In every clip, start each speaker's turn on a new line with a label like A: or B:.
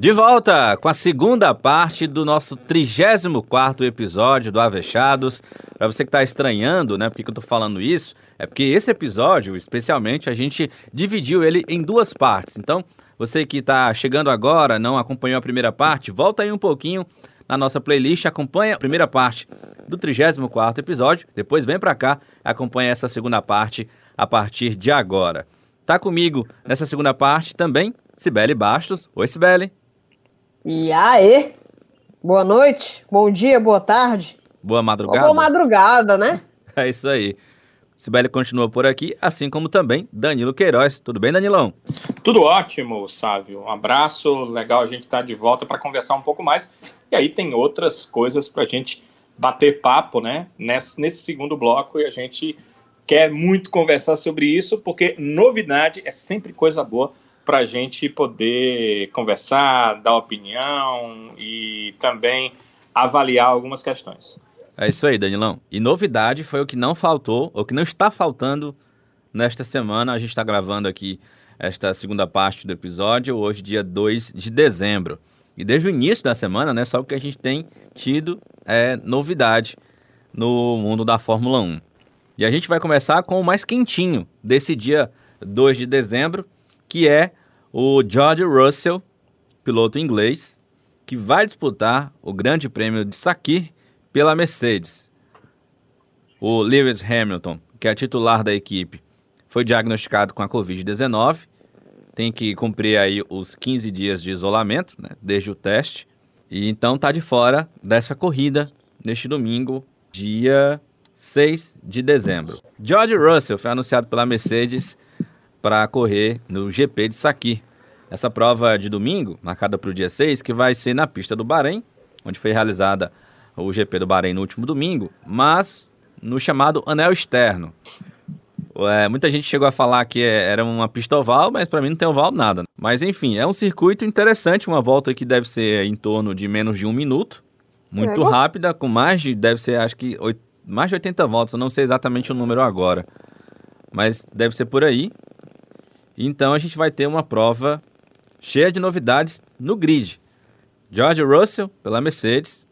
A: De volta com a segunda parte do nosso 34º episódio do Avechados. Para você que está estranhando, né, por que eu tô falando isso, é porque esse episódio, especialmente, a gente dividiu ele em duas partes. Então, você que está chegando agora, não acompanhou a primeira parte, volta aí um pouquinho na nossa playlist, acompanha a primeira parte do 34º episódio, depois vem para cá, acompanha essa segunda parte a partir de agora. Tá comigo nessa segunda parte também, Cibele Bastos. Oi, Cibele.
B: E aí? Boa noite, bom dia, boa tarde.
A: Boa madrugada.
B: Ou boa madrugada, né?
A: É isso aí. Sibeli continua por aqui, assim como também Danilo Queiroz. Tudo bem, Danilão?
C: Tudo ótimo, Sávio. Um abraço, legal a gente estar tá de volta para conversar um pouco mais. E aí tem outras coisas para a gente bater papo, né? Nesse, nesse segundo bloco e a gente quer muito conversar sobre isso, porque novidade é sempre coisa boa para a gente poder conversar, dar opinião e também avaliar algumas questões.
A: É isso aí, Danilão. E novidade foi o que não faltou, ou que não está faltando nesta semana. A gente está gravando aqui esta segunda parte do episódio, hoje, dia 2 de dezembro. E desde o início da semana, né, só o que a gente tem tido é novidade no mundo da Fórmula 1. E a gente vai começar com o mais quentinho desse dia 2 de dezembro, que é o George Russell, piloto inglês, que vai disputar o Grande Prêmio de Sakir pela Mercedes. O Lewis Hamilton, que é titular da equipe, foi diagnosticado com a Covid-19, tem que cumprir aí os 15 dias de isolamento, né, desde o teste, e então está de fora dessa corrida neste domingo, dia 6 de dezembro. George Russell foi anunciado pela Mercedes para correr no GP de Saki. Essa prova de domingo, marcada para o dia 6, que vai ser na pista do Bahrein, onde foi realizada o GP do Bahrein no último domingo, mas no chamado anel externo. É, muita gente chegou a falar que é, era uma pista oval, mas para mim não tem oval nada. Mas enfim, é um circuito interessante, uma volta que deve ser em torno de menos de um minuto, muito é, rápida, com mais de, deve ser acho que mais de 80 voltas, eu não sei exatamente o número agora, mas deve ser por aí. Então a gente vai ter uma prova cheia de novidades no grid. George Russell pela Mercedes.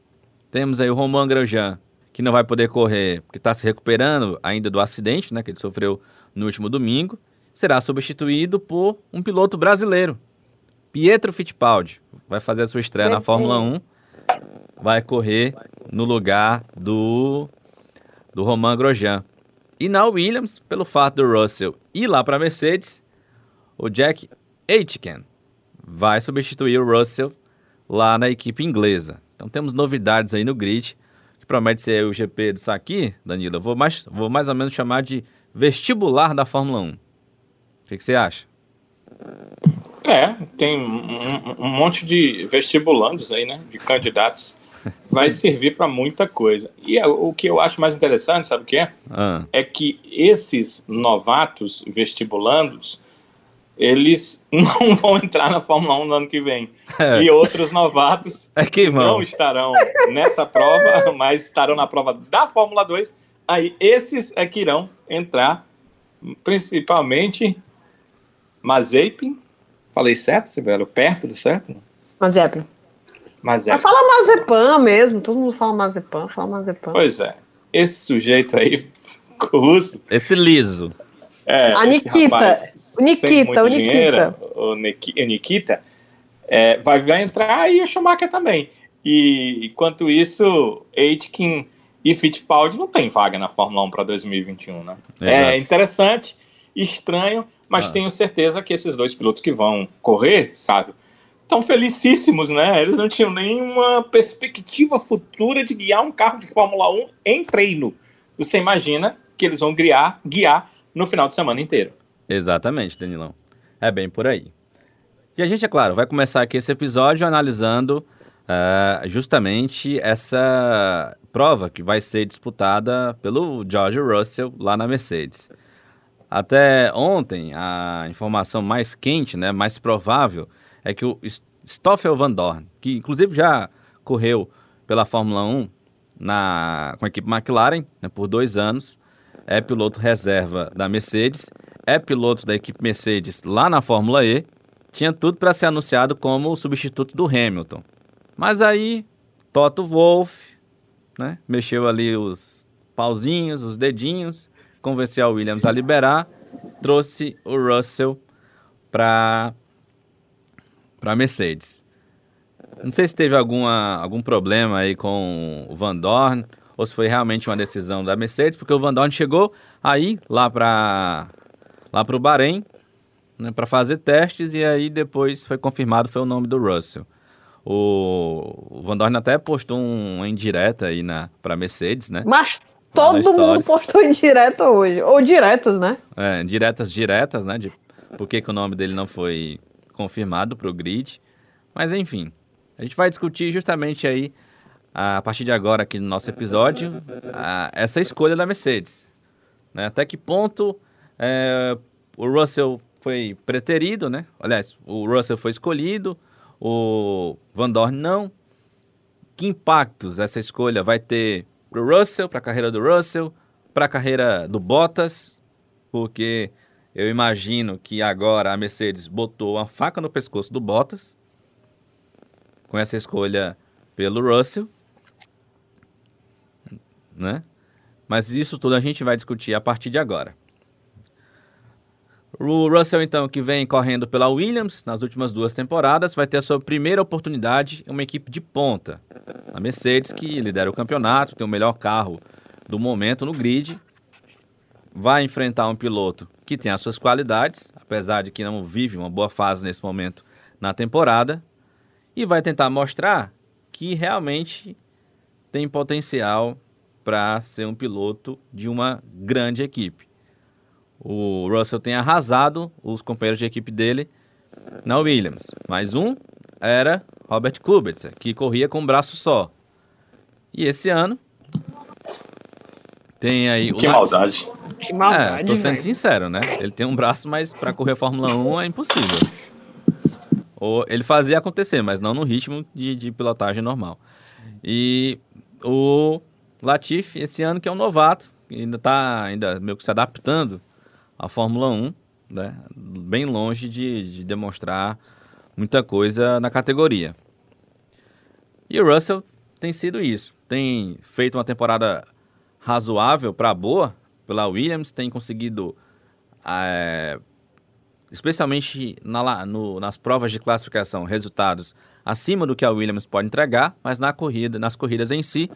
A: Temos aí o Romain Grosjean, que não vai poder correr porque está se recuperando ainda do acidente né, que ele sofreu no último domingo. Será substituído por um piloto brasileiro, Pietro Fittipaldi. Vai fazer a sua estreia na Fórmula 1. Vai correr no lugar do, do Romain Grosjean. E na Williams, pelo fato do Russell ir lá para a Mercedes, o Jack Aitken vai substituir o Russell lá na equipe inglesa. Então temos novidades aí no grid, promete ser o GP do Saki, Danilo. Eu vou mais, vou mais ou menos chamar de vestibular da Fórmula 1. O que, que você acha?
C: É, tem um, um, monte de vestibulandos aí, né? De candidatos. Vai servir para muita coisa. E é, o que eu acho mais interessante, sabe o que é? Ah. É que esses novatos vestibulandos eles não vão entrar na Fórmula 1 no ano que vem. É. E outros novatos
A: é que
C: não estarão nessa prova, mas estarão na prova da Fórmula 2. Aí esses é que irão entrar, principalmente Mazepin. Falei certo, Sibelo? Perto do certo?
B: Mazepin.
C: Mazepin.
B: fala Mazepan mesmo, todo mundo fala Mazepan, fala Mazepan.
C: Pois é. Esse sujeito aí, russo.
A: Esse liso.
C: É,
B: a Nikita, o Nikita, o Nikita.
C: O Nikita é, vai, vai entrar e o Schumacher também. E enquanto isso, Aitken e Fittipaldi não tem vaga na Fórmula 1 para 2021, né? É Exato. É interessante, estranho, mas ah. tenho certeza que esses dois pilotos que vão correr, sabe, estão felicíssimos, né? Eles não tinham nenhuma perspectiva futura de guiar um carro de Fórmula 1 em treino. Você imagina que eles vão guiar, guiar no final de semana inteiro.
A: Exatamente, Danilão. É bem por aí. E a gente, é claro, vai começar aqui esse episódio analisando uh, justamente essa prova que vai ser disputada pelo George Russell lá na Mercedes. Até ontem, a informação mais quente, né, mais provável, é que o Stoffel Van Dorn, que inclusive já correu pela Fórmula 1, na, com a equipe McLaren né, por dois anos, é piloto reserva da Mercedes, é piloto da equipe Mercedes lá na Fórmula E, tinha tudo para ser anunciado como o substituto do Hamilton. Mas aí, Toto Wolff né, mexeu ali os pauzinhos, os dedinhos, convenceu a Williams a liberar, trouxe o Russell para para Mercedes. Não sei se teve alguma, algum problema aí com o Van Dorn ou se foi realmente uma decisão da Mercedes, porque o Van Dorn chegou aí lá para lá o Bahrein né, para fazer testes e aí depois foi confirmado foi o nome do Russell. O, o Van Dorn até postou um, indireta aí na para Mercedes, né?
B: Mas todo mundo postou indireta hoje, ou diretas, né?
A: É, diretas diretas, né? De por que, que o nome dele não foi confirmado para o grid. Mas enfim, a gente vai discutir justamente aí, a partir de agora aqui no nosso episódio, a, essa escolha da Mercedes. Né? Até que ponto é, o Russell foi preterido, né? Aliás, o Russell foi escolhido, o Van Dorn não. Que impactos essa escolha vai ter para o Russell, para a carreira do Russell, para a carreira do Bottas? Porque eu imagino que agora a Mercedes botou a faca no pescoço do Bottas com essa escolha pelo Russell, né? Mas isso tudo a gente vai discutir a partir de agora. O Russell, então, que vem correndo pela Williams nas últimas duas temporadas, vai ter a sua primeira oportunidade em uma equipe de ponta. A Mercedes, que lidera o campeonato, tem o melhor carro do momento no grid, vai enfrentar um piloto que tem as suas qualidades, apesar de que não vive uma boa fase nesse momento na temporada, e vai tentar mostrar que realmente tem potencial para ser um piloto de uma grande equipe. O Russell tem arrasado os companheiros de equipe dele na Williams. Mais um era Robert Kubica, que corria com um braço só. E esse ano tem aí
C: que maldade.
B: Que maldade.
A: É, tô sendo
B: véio.
A: sincero, né? Ele tem um braço, mas para correr a Fórmula 1 é impossível. Ou ele fazia acontecer, mas não no ritmo de, de pilotagem normal. E o Latifi, esse ano que é um novato, ainda está ainda meio que se adaptando à Fórmula 1, né? bem longe de, de demonstrar muita coisa na categoria. E o Russell tem sido isso. Tem feito uma temporada razoável para boa pela Williams, tem conseguido é, especialmente na, no, nas provas de classificação, resultados acima do que a Williams pode entregar, mas na corrida, nas corridas em si,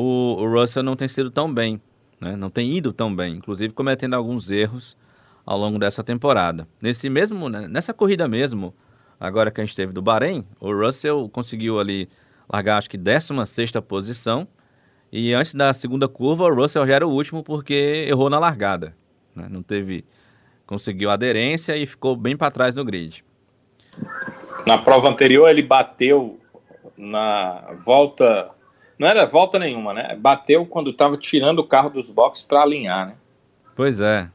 A: o, Russell não tem sido tão bem, né? não tem ido tão bem, inclusive cometendo alguns erros ao longo dessa temporada. Nesse mesmo, né, nessa corrida mesmo, agora que a gente teve do Bahrein, o Russell conseguiu ali largar acho que 16 posição, e antes da segunda curva, o Russell já era o último porque errou na largada. Né? Não teve conseguiu aderência e ficou bem para trás no grid.
C: Na prova anterior ele bateu na volta, não era volta nenhuma, né? Bateu quando estava tirando o carro dos boxes para alinhar, né?
A: Pois é.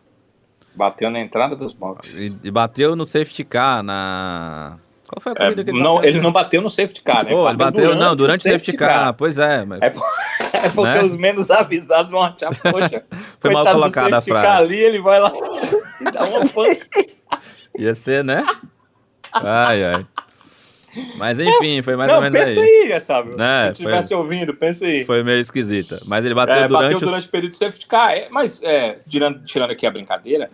C: Bateu na entrada dos boxes.
A: E, e bateu no safety car na qual foi a
C: corrida é, que ele não, bateu? Ele não bateu no safety car, né?
A: Pô, ele bateu, durante não, durante o safety, safety car. car. Pois é. Mas...
C: É, é porque né? os menos avisados vão achar, poxa,
A: foi mal colocada a frase.
C: Car ali, ele vai lá e dá uma panca.
A: Ia ser, né? Ai, ai. Mas enfim, foi mais
C: não,
A: ou menos
C: pensa
A: aí.
C: aí, sabe?
A: Né?
C: Se estivesse foi... ouvindo, pensa aí.
A: Foi meio esquisita. Mas ele bateu
C: é,
A: durante.
C: Bateu durante o período de safety car. É, mas, é, tirando, tirando aqui a brincadeira,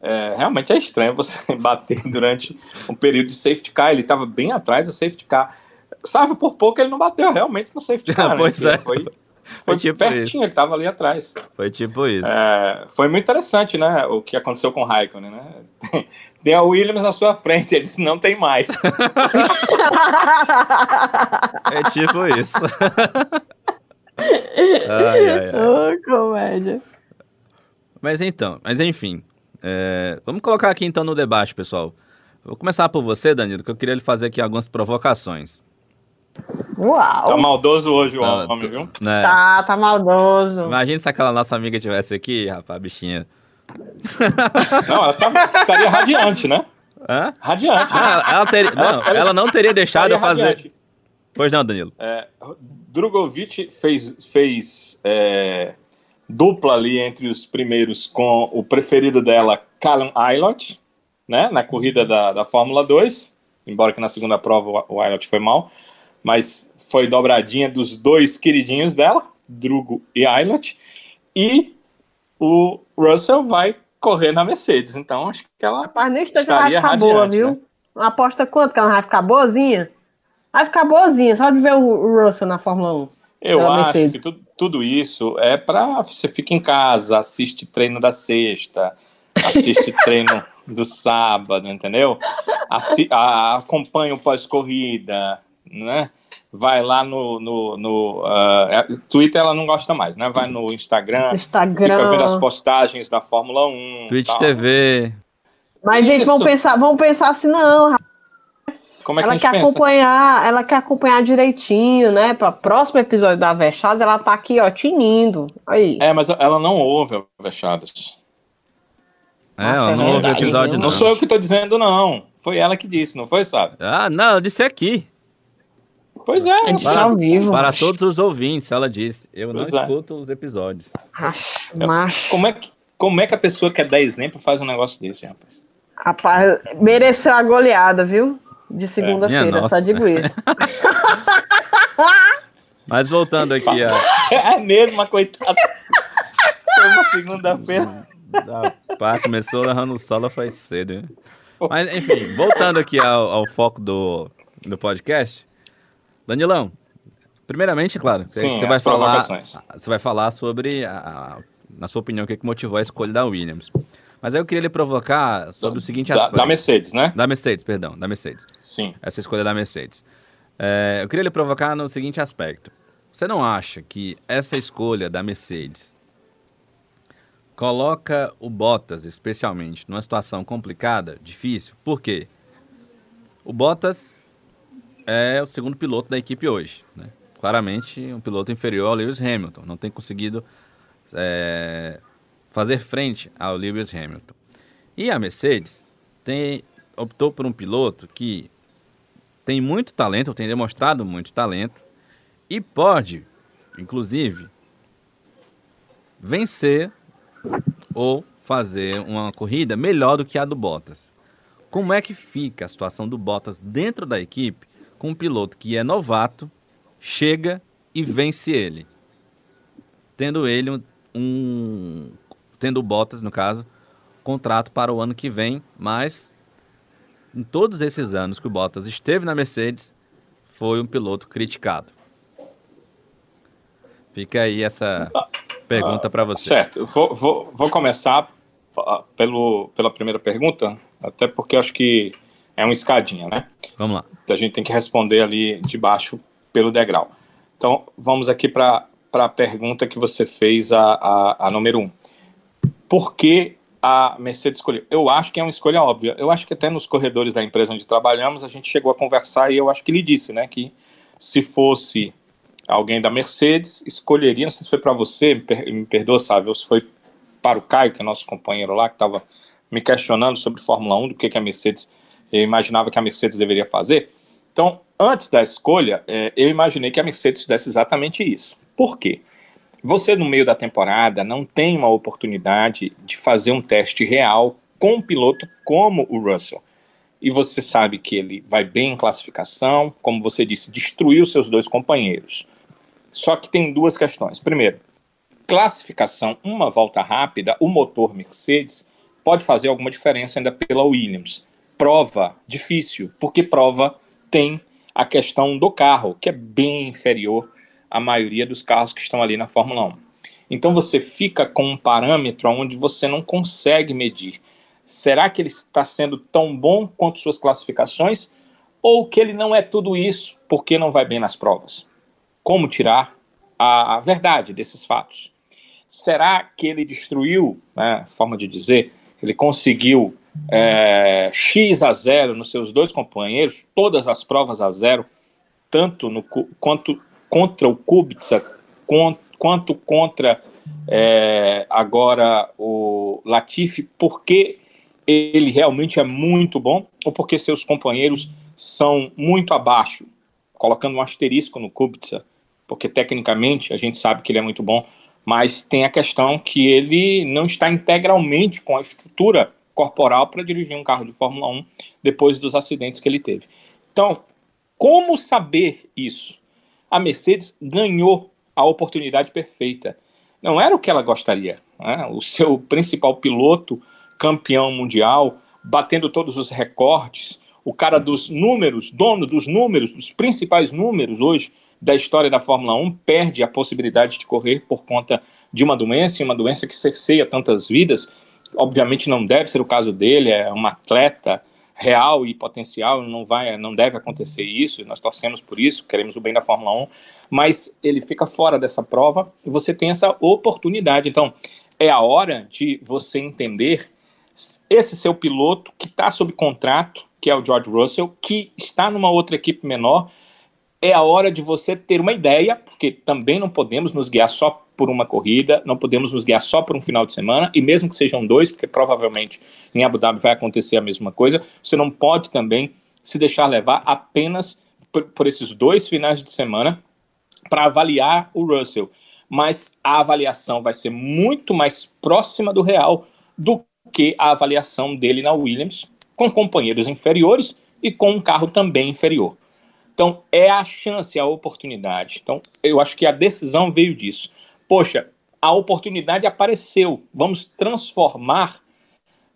C: é, realmente é estranho você bater durante um período de safety car. Ele estava bem atrás do safety car. Salvo por pouco ele não bateu realmente no safety car.
A: pois
C: né?
A: é.
C: Foi, foi tipo pertinho, isso. ele estava ali atrás.
A: Foi tipo isso.
C: É, foi muito interessante, né? O que aconteceu com o Raikkonen, né? Tem a Williams na sua frente, ele disse, não tem mais.
A: é tipo isso. ai, ai, ai.
B: Oh, comédia.
A: Mas então, mas enfim. É, vamos colocar aqui então no debate, pessoal. Vou começar por você, Danilo, que eu queria lhe fazer aqui algumas provocações.
B: Uau!
C: Tá maldoso hoje o tá, homem, viu?
A: Né?
B: Tá, tá maldoso.
A: Imagina se aquela nossa amiga tivesse aqui, rapaz, bichinha.
C: Não, ela tá, estaria radiante, né?
A: Hã?
C: Radiante.
A: Não, ela, teria, não, ela, ela não teria deixado eu fazer. Radiante. Pois não, Danilo.
C: É, Drogovic fez, fez é, dupla ali entre os primeiros com o preferido dela, Callum Aylott, né, na corrida da, da Fórmula 2, embora que na segunda prova o Aylott foi mal, mas foi dobradinha dos dois queridinhos dela, Drugo e Aylott, e o Russell vai correr na Mercedes, então acho que ela
B: Rapaz, nem estaria vai ficar radiante, boa, viu? Né? Aposta quanto que ela vai ficar boazinha? Vai ficar boazinha, só de ver o Russell na Fórmula 1.
C: Eu acho Mercedes. que tu, tudo isso é para você ficar em casa, assiste treino da sexta, assiste treino do sábado, entendeu? Assi acompanha o pós-corrida, né? Vai lá no, no, no uh, Twitter, ela não gosta mais, né? Vai no Instagram,
B: Instagram.
C: fica vendo as postagens da Fórmula 1.
A: Twitch tal. TV.
B: Mas, gente, vamos pensar, vamos pensar assim, não,
C: como é
B: que ela
C: a gente
B: quer
C: pensa?
B: acompanhar, ela quer acompanhar direitinho, né? Para próximo episódio da Vechadas, ela tá aqui, ó, tinindo. Aí.
C: É, mas ela não ouve a Vechadas.
A: É, ela não ouve o episódio, não.
C: Não sou eu que tô dizendo, não. Foi ela que disse, não foi, sabe?
A: Ah, não, ela disse aqui.
C: Pois é.
B: É para, ao vivo,
A: para todos os ouvintes, ela disse. Eu
C: Pois
A: não
C: é.
A: escuto os episódios.
B: Macho, macho.
C: Como é, que, como é que a pessoa que quer dar exemplo faz um negócio desse, rapaz?
B: Rapaz, mereceu a goleada, viu? De
A: Minha
B: segunda-feira,
A: nossa.
B: só digo isso.
A: Mas voltando aqui a.
C: É mesmo, coitada. Foi uma segunda-feira.
A: da pá, começou errando solo faz cedo. hein? Mas, enfim, voltando aqui ao, ao foco do, do podcast. Danilão, primeiramente, claro,
C: Sim,
A: você vai falar, você vai falar sobre, a- na sua opinião, o que, que motivou a escolha da Williams. Mas aí eu queria lhe provocar sobre o seguinte
C: Da,
A: aspecto.
C: da Mercedes, né?
A: Da Mercedes, perdão, da Mercedes.
C: Sim.
A: Essa escolha da Mercedes. É, eu queria lhe provocar no seguinte aspecto. Você não acha que essa escolha da Mercedes coloca o Bottas, especialmente, numa situação complicada, difícil? Por quê? O Bottas é o segundo piloto da equipe hoje. Né? Claramente, um piloto inferior ao Lewis Hamilton. Não tem conseguido é, fazer frente ao Lewis Hamilton. E a Mercedes tem, optou por um piloto que tem muito talento, tem demonstrado muito talento e pode, inclusive, vencer ou fazer uma corrida melhor do que a do Bottas. Como é que fica a situação do Bottas dentro da equipe com um piloto que é novato, chega e vence ele? Tendo ele um, um tendo Bottas, no caso, contrato para o ano que vem, mas em todos esses anos que o Bottas esteve na Mercedes, foi um piloto criticado. Fica aí essa pergunta para você.
C: Certo. Vou, vou, vou começar ah, pelo, pela primeira pergunta, até porque acho que é uma escadinha, né?
A: Vamos lá.
C: a gente tem que responder ali de baixo pelo degrau. Então, vamos aqui para a pergunta que você fez, a, a, a número um. Por que a Mercedes escolheu? Eu acho que é uma escolha óbvia. Eu acho que até nos corredores da empresa onde trabalhamos, a gente chegou a conversar e eu acho que ele disse, né, que se fosse alguém da Mercedes, escolheria, não sei se foi para você, me, per, me perdoa, sabe, ou se foi para o Caio, que é nosso companheiro lá, que estava me questionando sobre Fórmula 1, do que, que a Mercedes, eu imaginava que a Mercedes deveria fazer. Então, antes da escolha, é, eu imaginei que a Mercedes fizesse exatamente isso. Por quê? Você, no meio da temporada, não tem uma oportunidade de fazer um teste real com um piloto como o Russell. E você sabe que ele vai bem em classificação, como você disse, destruiu seus dois companheiros. Só que tem duas questões. Primeiro, classificação, uma volta rápida, o motor Mercedes pode fazer alguma diferença ainda pela Williams. Prova, difícil, porque prova tem a questão do carro, que é bem inferior à maioria dos carros que estão ali na Fórmula 1. Então você fica com um parâmetro onde você não consegue medir. Será que ele está sendo tão bom quanto suas classificações? Ou que ele não é tudo isso porque não vai bem nas provas? Como tirar a, verdade desses fatos? Será que ele destruiu, né, forma de dizer, ele conseguiu é, X a 0 nos seus dois companheiros, todas as provas a zero, tanto no, quanto contra o Kubica, quanto, quanto contra é, agora o Latifi, porque ele realmente é muito bom ou porque seus companheiros são muito abaixo? colocando um asterisco no Kubica, porque tecnicamente a gente sabe que ele é muito bom, mas tem a questão que ele não está integralmente com a estrutura corporal para dirigir um carro de Fórmula 1 depois dos acidentes que ele teve. Então, como saber isso? A Mercedes ganhou a oportunidade perfeita. Não era o que ela gostaria. Né? O seu principal piloto, campeão mundial, batendo todos os recordes, o cara dos números, dono dos números, dos principais números hoje da história da Fórmula 1, perde a possibilidade de correr por conta de uma doença, uma doença que cerceia tantas vidas. Obviamente não deve ser o caso dele, é um atleta real e potencial, não vai, não deve acontecer isso, nós torcemos por isso, queremos o bem da Fórmula 1, mas ele fica fora dessa prova e você tem essa oportunidade. Então, é a hora de você entender esse seu piloto que está sob contrato, que é o George Russell, que está numa outra equipe menor, é a hora de você ter uma ideia, porque também não podemos nos guiar só por uma corrida, não podemos nos guiar só por um final de semana, e mesmo que sejam dois, porque provavelmente em Abu Dhabi vai acontecer a mesma coisa, você não pode também se deixar levar apenas por, por esses dois finais de semana para avaliar o Russell. Mas a avaliação vai ser muito mais próxima do real do que a avaliação dele na Williams, com companheiros inferiores e com um carro também inferior. Então, é a chance, a oportunidade. Então, eu acho que a decisão veio disso. Poxa, a oportunidade apareceu. Vamos transformar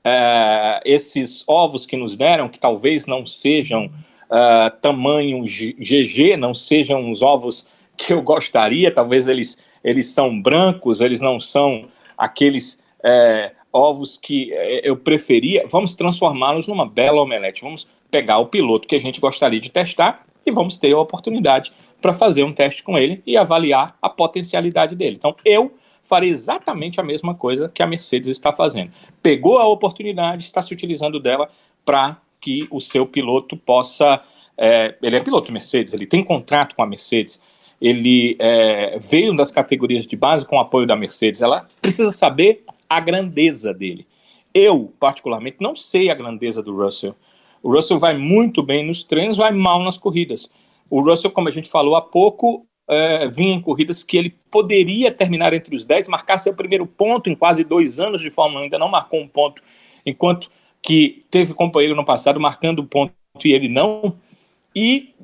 C: uh, esses ovos que nos deram, que talvez não sejam uh, tamanho GG, não sejam os ovos que eu gostaria, talvez eles, eles são brancos, eles não são aqueles é, ovos que eu preferia. Vamos transformá-los numa bela omelete. Vamos pegar o piloto que a gente gostaria de testar e vamos ter a oportunidade para fazer um teste com ele e avaliar a potencialidade dele. Então, eu farei exatamente a mesma coisa que a Mercedes está fazendo. Pegou a oportunidade, está se utilizando dela para que o seu piloto possa. É, ele é piloto Mercedes, ele tem contrato com a Mercedes, ele é, veio das categorias de base com o apoio da Mercedes. Ela precisa saber a grandeza dele. Eu, particularmente, não sei a grandeza do Russell. O Russell vai muito bem nos treinos, vai mal nas corridas. O Russell, como a gente falou há pouco, é, vinha em corridas que ele poderia terminar entre os 10, marcar seu primeiro ponto em quase dois anos de Fórmula 1, ainda não marcou um ponto, enquanto que teve companheiro no passado marcando ponto e ele não. E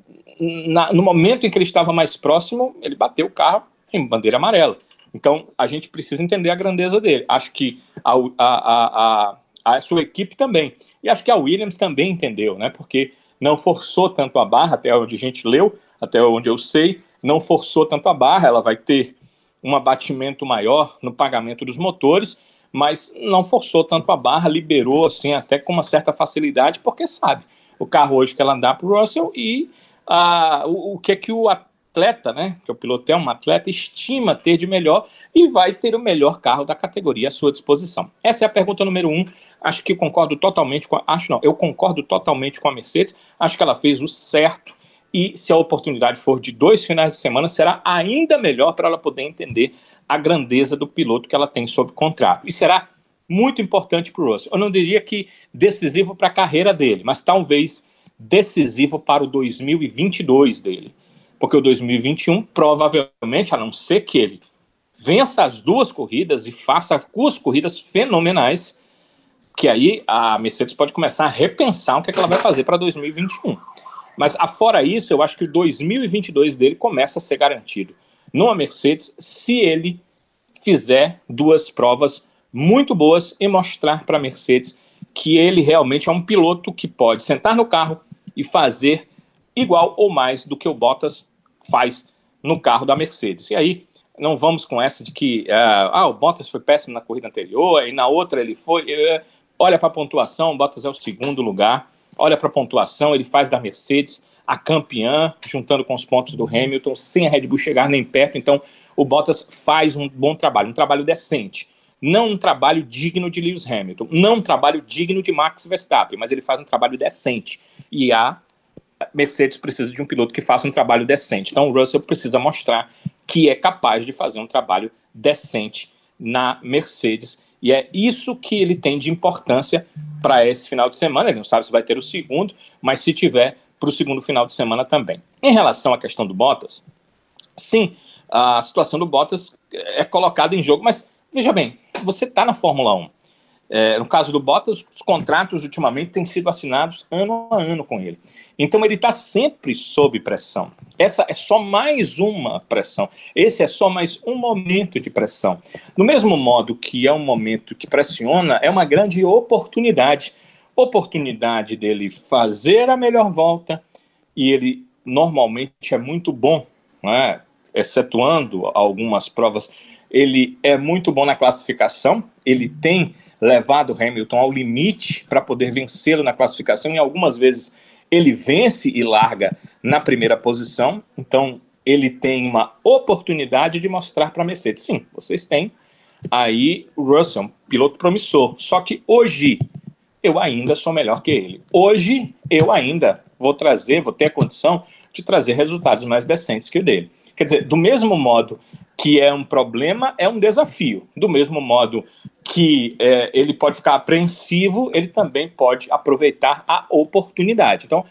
C: na, no momento em que ele estava mais próximo, ele bateu o carro em bandeira amarela. Então a gente precisa entender a grandeza dele. Acho que a, a, a, a sua equipe também. E acho que a Williams também entendeu, né? Porque não forçou tanto a barra, até onde a gente leu, até onde eu sei, não forçou tanto a barra, ela vai ter um abatimento maior no pagamento dos motores, mas não forçou tanto a barra, liberou assim até com uma certa facilidade, porque sabe o carro hoje que ela andar para o Russell e ah, o, o que é que o atleta, né, que o piloto é um atleta, estima ter de melhor e vai ter o melhor carro da categoria à sua disposição. Essa é a pergunta número um. Acho que concordo totalmente com a, acho não, eu concordo totalmente com a Mercedes. Acho que ela fez o certo e se a oportunidade for de dois finais de semana, será ainda melhor para ela poder entender a grandeza do piloto que ela tem sob contrato. E será muito importante para o Russell. Eu não diria que decisivo para a carreira dele, mas talvez decisivo para o 2022 dele porque o 2021 provavelmente, a não ser que ele vença as duas corridas e faça duas corridas fenomenais, que aí a Mercedes pode começar a repensar o que, é que ela vai fazer para 2021. Mas afora isso, eu acho que o 2022 dele começa a ser garantido numa Mercedes se ele fizer duas provas muito boas e mostrar para a Mercedes que ele realmente é um piloto que pode sentar no carro e fazer igual ou mais do que o Bottas faz no carro da Mercedes. E aí, não vamos com essa de que uh, ah, o Bottas foi péssimo na corrida anterior e na outra ele foi. Uh, olha para a pontuação, o Bottas é o segundo lugar. Olha para a pontuação, ele faz da Mercedes a campeã, juntando com os pontos do Hamilton, sem a Red Bull chegar nem perto. Então, o Bottas faz um bom trabalho, um trabalho decente. Não um trabalho digno de Lewis Hamilton, não um trabalho digno de Max Verstappen, mas ele faz um trabalho decente. E a Mercedes precisa de um piloto que faça um trabalho decente. Então o Russell precisa mostrar que é capaz de fazer um trabalho decente na Mercedes. E é isso que ele tem de importância para esse final de semana. Ele não sabe se vai ter o segundo, mas se tiver, para o segundo final de semana também. Em relação à questão do Bottas, sim, a situação do Bottas é colocada em jogo, mas veja bem, você está na Fórmula 1. É, no caso do Bottas, os contratos ultimamente têm sido assinados ano a ano com ele. Então ele está sempre sob pressão. Essa é só mais uma pressão. Esse é só mais um momento de pressão. Do mesmo modo que é um momento que pressiona, é uma grande oportunidade. Oportunidade dele fazer a melhor volta, e ele normalmente é muito bom, né? excetuando algumas provas, ele é muito bom na classificação, ele tem levado Hamilton ao limite para poder vencê-lo na classificação, e algumas vezes ele vence e larga na primeira posição, então ele tem uma oportunidade de mostrar para a Mercedes, sim, vocês têm aí Russell, piloto promissor, só que hoje eu ainda sou melhor que ele. Hoje eu ainda vou trazer, vou ter a condição de trazer resultados mais decentes que o dele. Quer dizer, do mesmo modo que é um problema, é um desafio. Do mesmo modo que é, ele pode ficar apreensivo, ele também pode aproveitar a oportunidade. Então,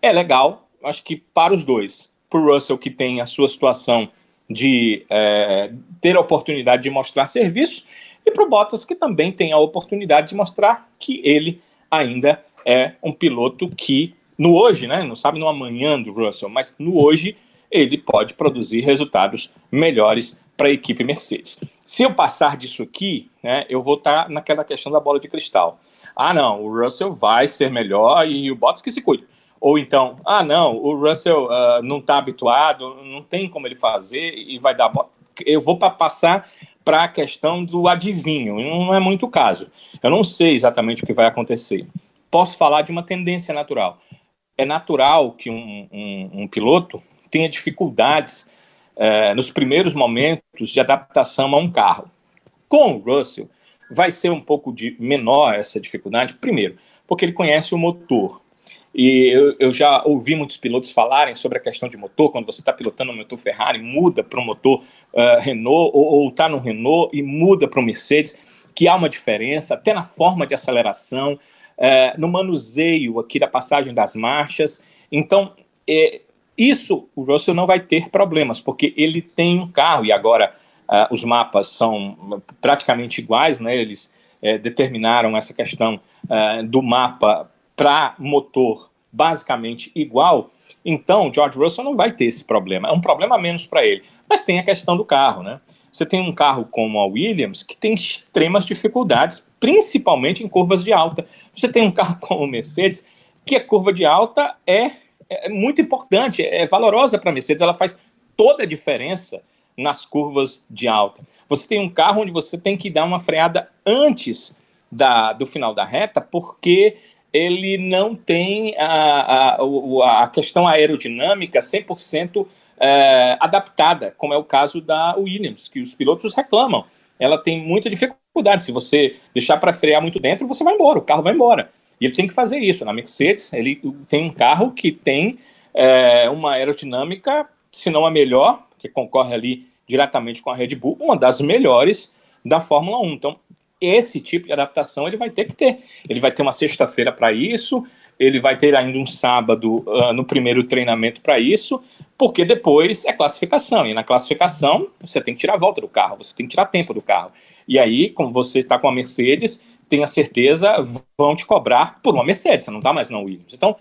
C: é legal, acho que para os dois. Para o Russell, que tem a sua situação de é, ter a oportunidade de mostrar serviço, e para o Bottas, que também tem a oportunidade de mostrar que ele ainda é um piloto que, no hoje, né, não sabe no amanhã do Russell, mas no hoje, ele pode produzir resultados melhores para a equipe Mercedes. Se eu passar disso aqui, né, eu vou estar tá naquela questão da bola de cristal. Ah, não, o Russell vai ser melhor e o Bottas que se cuide. Ou então, ah, não, o Russell uh, não está habituado, não tem como ele fazer e vai dar. Eu vou para passar para a questão do adivinho, não é muito o caso. Eu não sei exatamente o que vai acontecer. Posso falar de uma tendência natural. É natural que um, um, um piloto tenha dificuldades é, nos primeiros momentos de adaptação a um carro. Com o Russell, vai ser um pouco de menor essa dificuldade, primeiro, porque ele conhece o motor. E eu, eu, já ouvi muitos pilotos falarem sobre a questão de motor, quando você está pilotando um motor Ferrari, muda para um motor uh, Renault, ou está no Renault e muda para o Mercedes, que há uma diferença, até na forma de aceleração, uh, no manuseio aqui da passagem das marchas. Então, é, isso o Russell não vai ter problemas, porque ele tem um carro e agora uh, os mapas são praticamente iguais, né? Eles uh, determinaram essa questão uh, do mapa para motor basicamente igual. Então, George Russell não vai ter esse problema. É um problema menos para ele. Mas tem a questão do carro, né? Você tem um carro como a Williams que tem extremas dificuldades, principalmente em curvas de alta. Você tem um carro como o Mercedes que a curva de alta é é, é muito importante, é valorosa para a Mercedes, ela faz toda a diferença nas curvas de alta. Você tem um carro onde você tem que dar uma freada antes da, do final da reta, porque ele não tem a, a, a questão aerodinâmica 100% é, adaptada, como é o caso da Williams, que os pilotos reclamam. Ela tem muita dificuldade. Se você deixar para frear muito dentro, você vai embora, o carro vai embora. E ele tem que fazer isso. Na Mercedes, ele tem um carro que tem é, uma aerodinâmica, se não a melhor, que concorre ali diretamente com a Red Bull, uma das melhores da Fórmula 1. Então, esse tipo de adaptação ele vai ter que ter. Ele vai ter uma sexta-feira para isso, ele vai ter ainda um sábado uh, no primeiro treinamento para isso, porque depois é classificação. E na classificação, você tem que tirar a volta do carro, você tem que tirar tempo do carro. E aí, como você está com a Mercedes, tenha certeza, vão te cobrar por uma Mercedes, você não está mais na Williams. Então,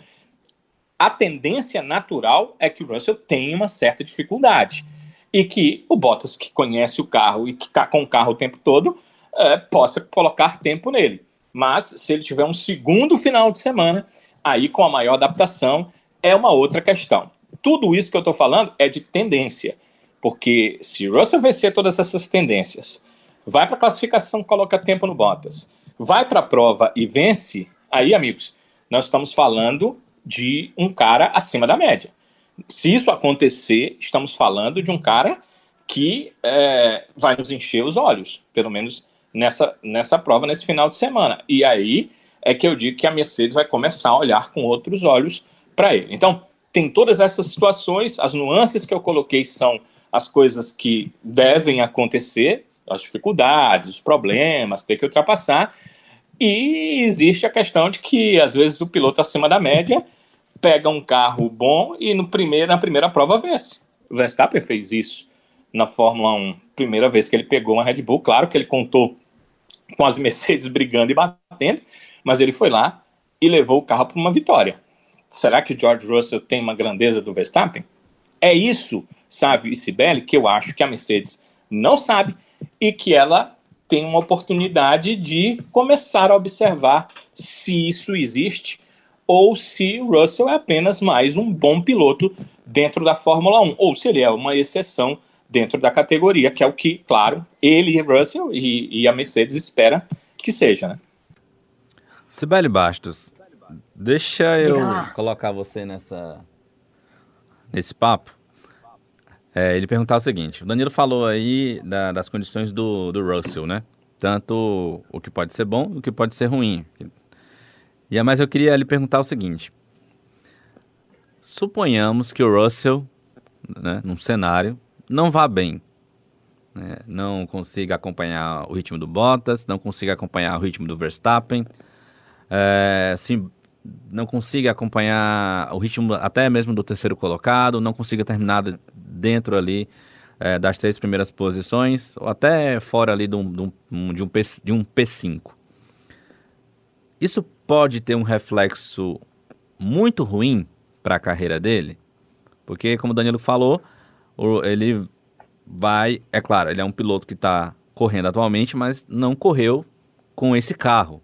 C: a tendência natural é que o Russell tenha uma certa dificuldade e que o Bottas, que conhece o carro e que está com o carro o tempo todo, é, possa colocar tempo nele. Mas se ele tiver um segundo final de semana, aí com a maior adaptação, é uma outra questão. Tudo isso que eu estou falando é de tendência, porque se o Russell vencer todas essas tendências, vai para a classificação, coloca tempo no Bottas, vai para a prova e vence, aí, amigos, nós estamos falando de um cara acima da média. Se isso acontecer, estamos falando de um cara que é, vai nos encher os olhos, pelo menos nessa, nessa prova, nesse final de semana. E aí é que eu digo que a Mercedes vai começar a olhar com outros olhos para ele. Então, tem todas essas situações, as nuances que eu coloquei são as coisas que devem acontecer, as dificuldades, os problemas, ter que ultrapassar. E existe a questão de que, às vezes, o piloto acima da média pega um carro bom e no primeiro, na primeira prova vence. O Verstappen fez isso na Fórmula 1. Primeira vez que ele pegou uma Red Bull, claro que ele contou com as Mercedes brigando e batendo, mas ele foi lá e levou o carro para uma vitória. Será que George Russell tem uma grandeza do Verstappen? É isso, sabe, Isabelle, que eu acho que a Mercedes não sabe e que ela tem uma oportunidade de começar a observar se isso existe ou se o Russell é apenas mais um bom piloto dentro da Fórmula 1, ou se ele é uma exceção dentro da categoria, que é o que, claro, ele, Russell e, e a Mercedes espera que seja, né?
A: Sibeli Bastos, deixa eu colocar você nessa nesse papo. É, ele perguntar o seguinte: o Danilo falou aí da, das condições do, do Russell, né? Tanto o que pode ser bom o que pode ser ruim. E mas eu queria lhe perguntar o seguinte: suponhamos que o Russell, né, num cenário, não vá bem. Né, não consiga acompanhar o ritmo do Bottas, não consiga acompanhar o ritmo do Verstappen, é, não consiga acompanhar o ritmo até mesmo do terceiro colocado, não consiga terminar dentro ali é, das três primeiras posições, ou até fora ali de um, de um, de um, P, de um P5. Isso pode ter um reflexo muito ruim para a carreira dele, porque, como o Danilo falou, ele vai, é claro, ele é um piloto que está correndo atualmente, mas não correu com esse carro,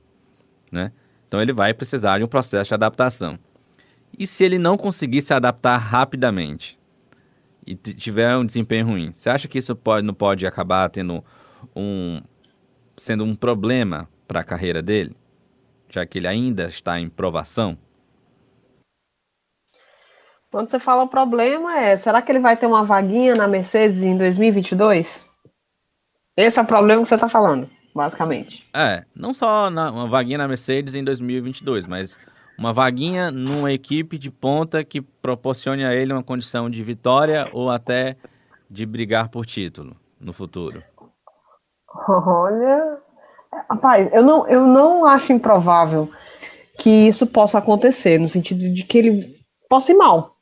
A: né? Então ele vai precisar de um processo de adaptação. E se ele não conseguir se adaptar rapidamente e tiver um desempenho ruim, você acha que isso pode, não pode acabar tendo um sendo um problema para a carreira dele, já que ele ainda está em provação?
B: Quando você fala o problema é, será que ele vai ter uma vaguinha na Mercedes em 2022? Esse é o problema que você está falando, basicamente.
A: É, não só na, uma vaguinha na Mercedes em 2022, mas uma vaguinha numa equipe de ponta que proporcione a ele uma condição de vitória ou até de brigar por título no futuro.
B: Olha, rapaz, eu não, eu não acho improvável que isso possa acontecer, no sentido de que ele possa ir mal.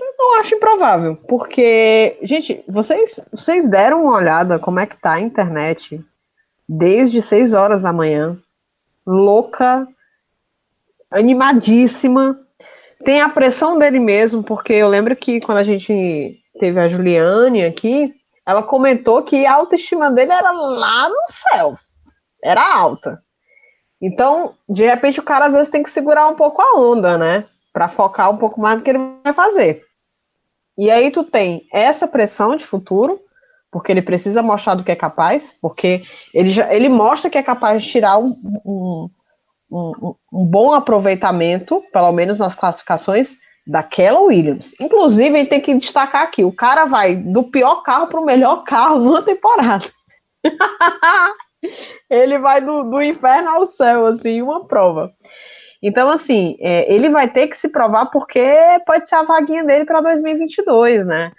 B: Eu acho improvável, porque, gente, vocês, vocês deram uma olhada como é que tá a internet desde 6 horas da manhã, louca, animadíssima. Tem a pressão dele mesmo, porque eu lembro que quando a gente teve a Juliane aqui, ela comentou que a autoestima dele era lá no céu. Era alta. Então, de repente, o cara às vezes tem que segurar um pouco a onda, né? Para focar um pouco mais no que ele vai fazer. E aí tu tem essa pressão de futuro, porque ele precisa mostrar do que é capaz, porque ele, já, ele mostra que é capaz de tirar um, um, um, um bom aproveitamento, pelo menos nas classificações, daquela Williams. Inclusive, ele tem que destacar aqui: o cara vai do pior carro para o melhor carro numa temporada. ele vai do, do inferno ao céu, assim, uma prova. Então, assim, é, ele vai ter que se provar porque pode ser a vaguinha dele para 2022, né?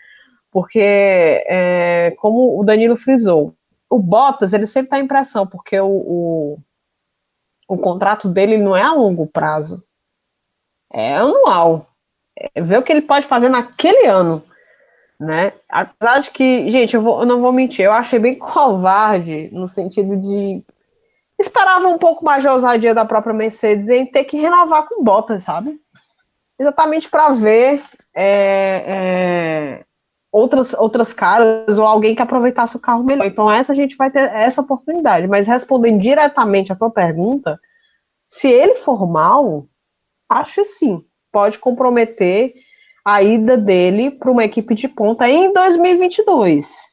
B: Porque, é, como o Danilo frisou, o Bottas, ele sempre está em pressão, porque o, o, o, contrato dele não é a longo prazo, é anual. É ver o que ele pode fazer naquele ano, né? Apesar de que, gente, eu, vou, eu não vou mentir, eu achei bem covarde, no sentido de esperava um pouco mais de ousadia da própria Mercedes em ter que renovar com Bottas, sabe? Exatamente para ver é, é, outras, outras caras ou alguém que aproveitasse o carro melhor. Então, essa a gente vai ter essa oportunidade. Mas respondendo diretamente a tua pergunta, se ele for mal, acho sim, pode comprometer a ida dele para uma equipe de ponta em 2022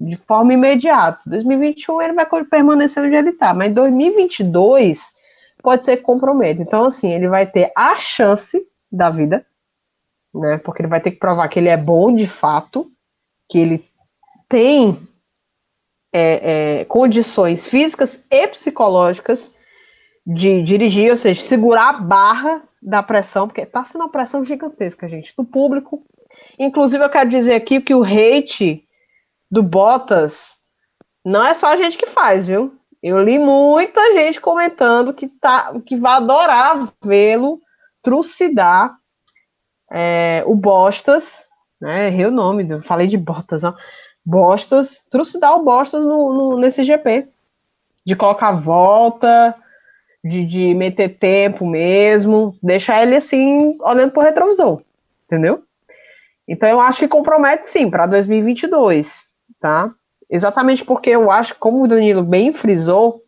B: de forma imediata. 2021 ele vai permanecer onde ele está, mas 2022 pode ser que comprometa. Então, assim, ele vai ter a chance da vida, né? Porque ele vai ter que provar que ele é bom de fato, que ele tem é, é, condições físicas e psicológicas de dirigir, ou seja, segurar a barra da pressão, porque está sendo uma pressão gigantesca, gente, do público. Inclusive, eu quero dizer aqui que o hate do Bottas, não é só a gente que faz, viu? Eu li muita gente comentando que, tá, que vai adorar vê-lo trucidar é, o Bostas, né? Errei o nome, falei de Bottas, ó. Bostas, trucidar o Bostas no, no, nesse GP. De colocar volta, de, de meter tempo mesmo, deixar ele assim, olhando pro retrovisor, entendeu? Então eu acho que compromete sim para 2022, tá? Exatamente porque eu acho, como o Danilo bem frisou,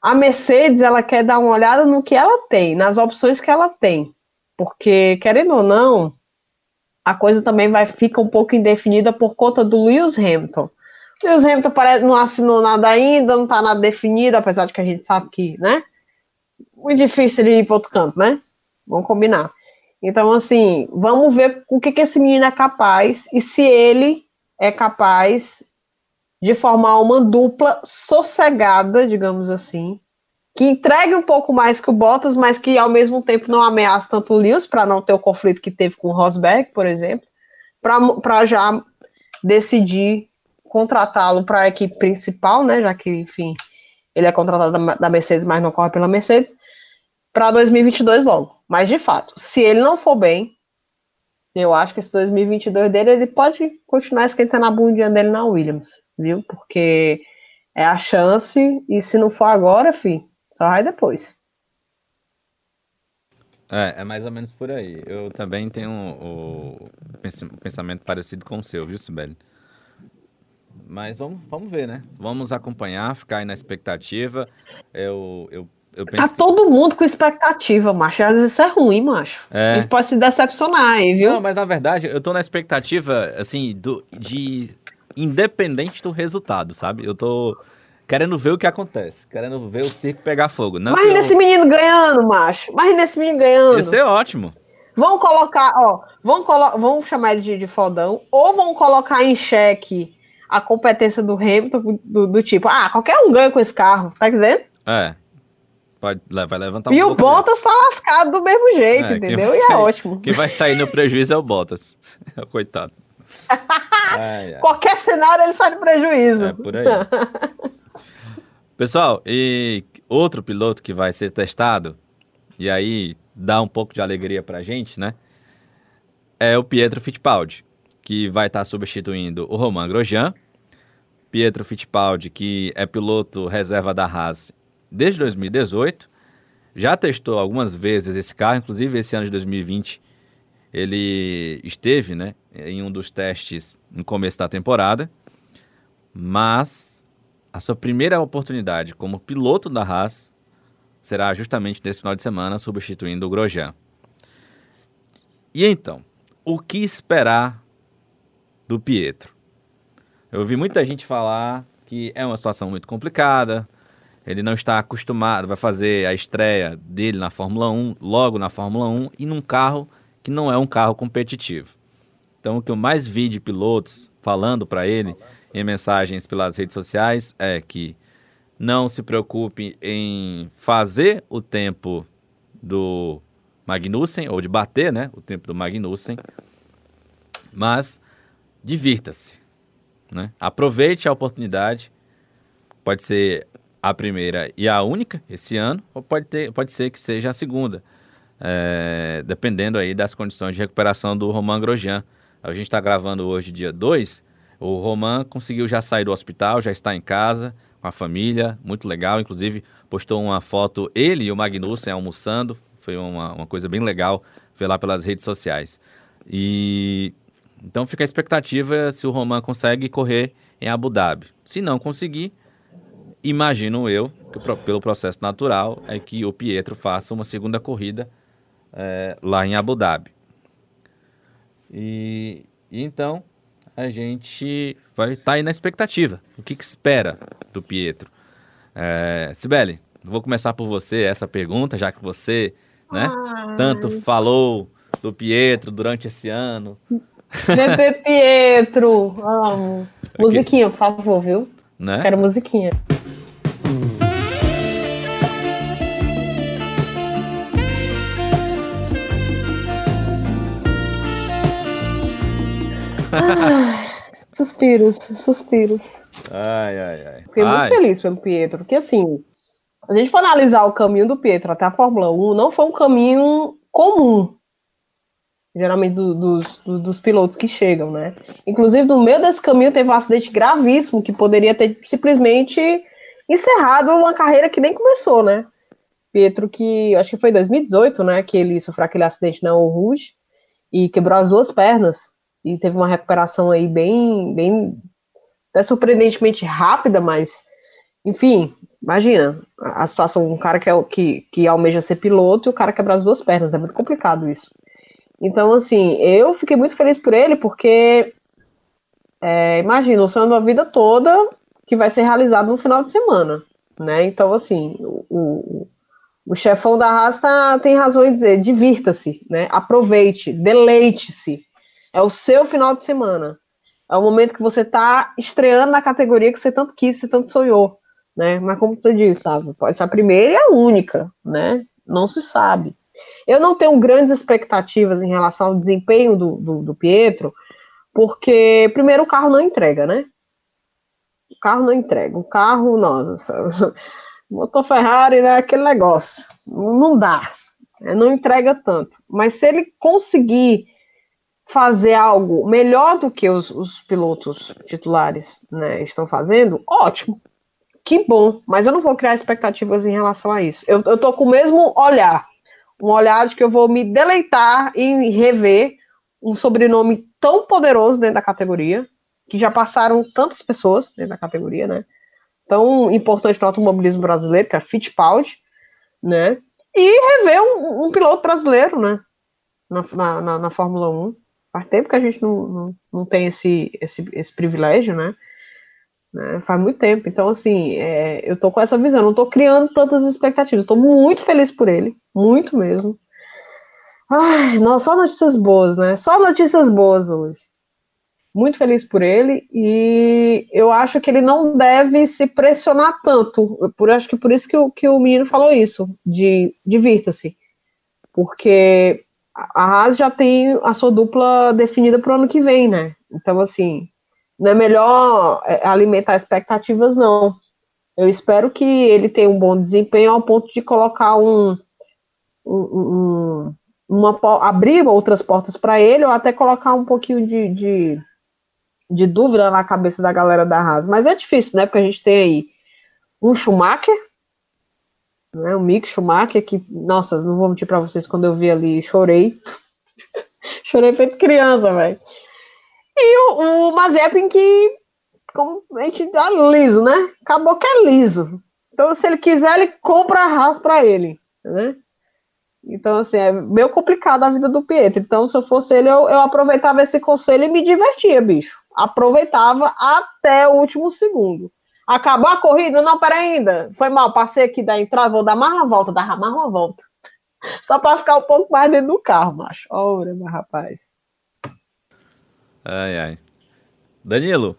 B: a Mercedes ela quer dar uma olhada no que ela tem, nas opções que ela tem, porque querendo ou não, a coisa também vai ficar um pouco indefinida por conta do Lewis Hamilton. O Lewis Hamilton parece, não assinou nada ainda, não está nada definido, apesar de que a gente sabe que, né? Muito difícil ele ir para outro canto, né? Vamos combinar. Então, assim, vamos ver o que, que esse menino é capaz e se ele é capaz de formar uma dupla sossegada, digamos assim, que entregue um pouco mais que o Bottas, mas que ao mesmo tempo não ameaça tanto o Lewis, para não ter o conflito que teve com o Rosberg, por exemplo, para já decidir contratá-lo para a equipe principal, né, já que, enfim, ele é contratado da, da Mercedes, mas não corre pela Mercedes, para 2022 logo. Mas, de fato, se ele não for bem, eu acho que esse 2022 dele, ele pode continuar esquentando a bundinha dele na Williams, viu? Porque é a chance, e se não for agora, filho, só vai depois.
A: É, é mais ou menos por aí. Eu também tenho o, o pensamento parecido com o seu, viu, Sibeli? Mas vamos, vamos ver, né? Vamos acompanhar, ficar aí na expectativa. Eu, eu, eu penso
B: tá que... todo mundo com expectativa, macho. Às vezes isso é ruim, macho. É. A gente pode se decepcionar aí, viu?
A: Não, mas na verdade, eu tô na expectativa, assim, do, de. Independente do resultado, sabe? Eu tô querendo ver o que acontece, querendo ver o circo pegar fogo. Não
B: Imagina eu... esse menino ganhando, macho. Imagina esse menino ganhando.
A: Ia ser ótimo.
B: Vão colocar, ó, vão, colo vão chamar ele de, de fodão, ou vão colocar em xeque a competência do Hamilton, do, do, tipo, ah, qualquer um ganha com esse carro, tá entendendo?
A: É. Pode, vai levantar
B: E um o Bottas dele. tá lascado do mesmo jeito, é, entendeu? E é
A: sair,
B: é ótimo.
A: Quem vai sair no prejuízo é o Bottas. Coitado.
B: ai, ai. Qualquer cenário ele sai no prejuízo.
A: É por aí. Pessoal, e outro piloto que vai ser testado, e aí dá um pouco de alegria pra gente, né? É o Pietro Fittipaldi, que vai estar tá substituindo o Romain Grosjean. Pietro Fittipaldi, que é piloto reserva da Haas desde 2018, já testou algumas vezes esse carro, inclusive esse ano de 2020 ele esteve, né, em um dos testes no começo da temporada, mas a sua primeira oportunidade como piloto da Haas será justamente nesse final de semana, substituindo o Grosjean. E então, o que esperar do Pietro? Eu ouvi muita gente falar que é uma situação muito complicada, ele não está acostumado, vai fazer a estreia dele na Fórmula 1, logo na Fórmula 1, e num carro que não é um carro competitivo. Então, o que eu mais vi de pilotos falando para ele em mensagens pelas redes sociais é que não se preocupe em fazer o tempo do Magnussen, ou de bater né, o tempo do Magnussen, mas divirta-se. Né? Aproveite a oportunidade, pode ser a primeira e a única esse ano, ou pode, ter, pode ser que seja a segunda, é, dependendo aí das condições de recuperação do Romain Grosjean. A gente está gravando hoje, dia 2, o Roman conseguiu já sair do hospital, já está em casa com a família, muito legal. Inclusive, postou uma foto, ele e o Magnussen almoçando. Foi uma, uma coisa bem legal ver lá pelas redes sociais. E então fica a expectativa se o Roman consegue correr em Abu Dhabi. Se não conseguir, imagino eu, que pelo processo natural, é que o Pietro faça uma segunda corrida é, lá em Abu Dhabi. E, e então a gente vai estar tá aí na expectativa. O que, que espera do Pietro? É, Sibeli, vou começar por você essa pergunta, já que você né, tanto falou do Pietro durante esse ano.
B: Bebê Pietro, amo. Musiquinha, por favor, viu?
A: Né?
B: Quero musiquinha. Suspiros, suspiros.
A: Ai, ai, ai.
B: Fiquei
A: ai.
B: muito feliz pelo Pietro, porque assim, a gente for analisar o caminho do Pietro até a Fórmula 1, não foi um caminho comum. geralmente do, dos, do, dos pilotos que chegam, né? Inclusive, no meio desse caminho teve um acidente gravíssimo que poderia ter simplesmente encerrado uma carreira que nem começou, né? Pietro, que acho que foi em 2018, né? Que ele sofreu aquele acidente na Rouge e quebrou as duas pernas e teve uma recuperação aí bem, bem até surpreendentemente rápida, mas enfim, imagina a, situação, um cara que, é, que, que almeja ser piloto e o cara quebrar as duas pernas, é muito complicado isso. Então, assim, eu fiquei muito feliz por ele, porque é, imagina, o sonho da vida toda que vai ser realizado no final de semana, né? Então, assim, o, o, o chefão da raça tem razão em dizer, divirta-se, né? Aproveite, deleite-se. É o seu final de semana. É o momento que você está estreando na categoria que você tanto quis, você tanto sonhou né? Mas como você disse, sabe, pode ser a primeira e a única, né? Não se sabe. Eu não tenho grandes expectativas em relação ao desempenho do, do, do Pietro, porque, primeiro, o carro não entrega, né? O carro não entrega. O carro, nossa, motor Ferrari, né? Aquele negócio. Não dá. Né, não entrega tanto. Mas se ele conseguir fazer algo melhor do que os, os pilotos titulares né, estão fazendo, ótimo que bom, mas eu não vou criar expectativas em relação a isso. Eu, eu tô com o mesmo olhar, um olhar de que eu vou me deleitar em rever um sobrenome tão poderoso dentro da categoria, que já passaram tantas pessoas dentro da categoria, né? Tão importante para o automobilismo brasileiro, que é Fittipaldi, né? E rever um, um piloto brasileiro, né? Na, na, na, Fórmula 1. Faz tempo que a gente não, não, não tem esse, esse, esse privilégio, né? Né? Faz muito tempo. Então, assim, é, eu tô com essa visão, não tô criando tantas expectativas. Estou muito feliz por ele, muito mesmo. Ai, nossa, só notícias boas, né? Só notícias boas hoje. Muito feliz por ele e eu acho que ele não deve se pressionar tanto. Por acho que por isso que o, que o menino falou isso, de divirta-se. Porque a Haas já tem a sua dupla definida para o ano que vem, né? Então, assim, não é melhor é, alimentar expectativas, não. Eu espero que ele tenha um bom desempenho ao ponto de colocar um, um, um uma, abrir outras portas para ele, ou até colocar um pouquinho de, de, de, dúvida na cabeça da galera da Haas. Mas é difícil, né? Porque a gente tem aí um Schumacher, né, o Mick Schumacher, que, nossa, não vou mentir para vocês, quando eu vi ali, chorei. chorei feito criança, velho. E o, o Mazepin que, como a gente dá liso, né? Acabou que é liso. Então, se ele quiser, ele compra a Haas para ele, né? Então, assim, é meio complicado a vida do Pietro. Então, se eu fosse ele, eu, eu aproveitava esse conselho e me divertia, bicho. Aproveitava até o último segundo. Acabou a corrida? Não, pera ainda. Foi mal, passei aqui da entrada, vou dar mais uma volta, dar mais uma volta. Só para ficar um pouco mais dentro do carro, macho. Ora, meu rapaz.
A: Ai, ai. Danilo,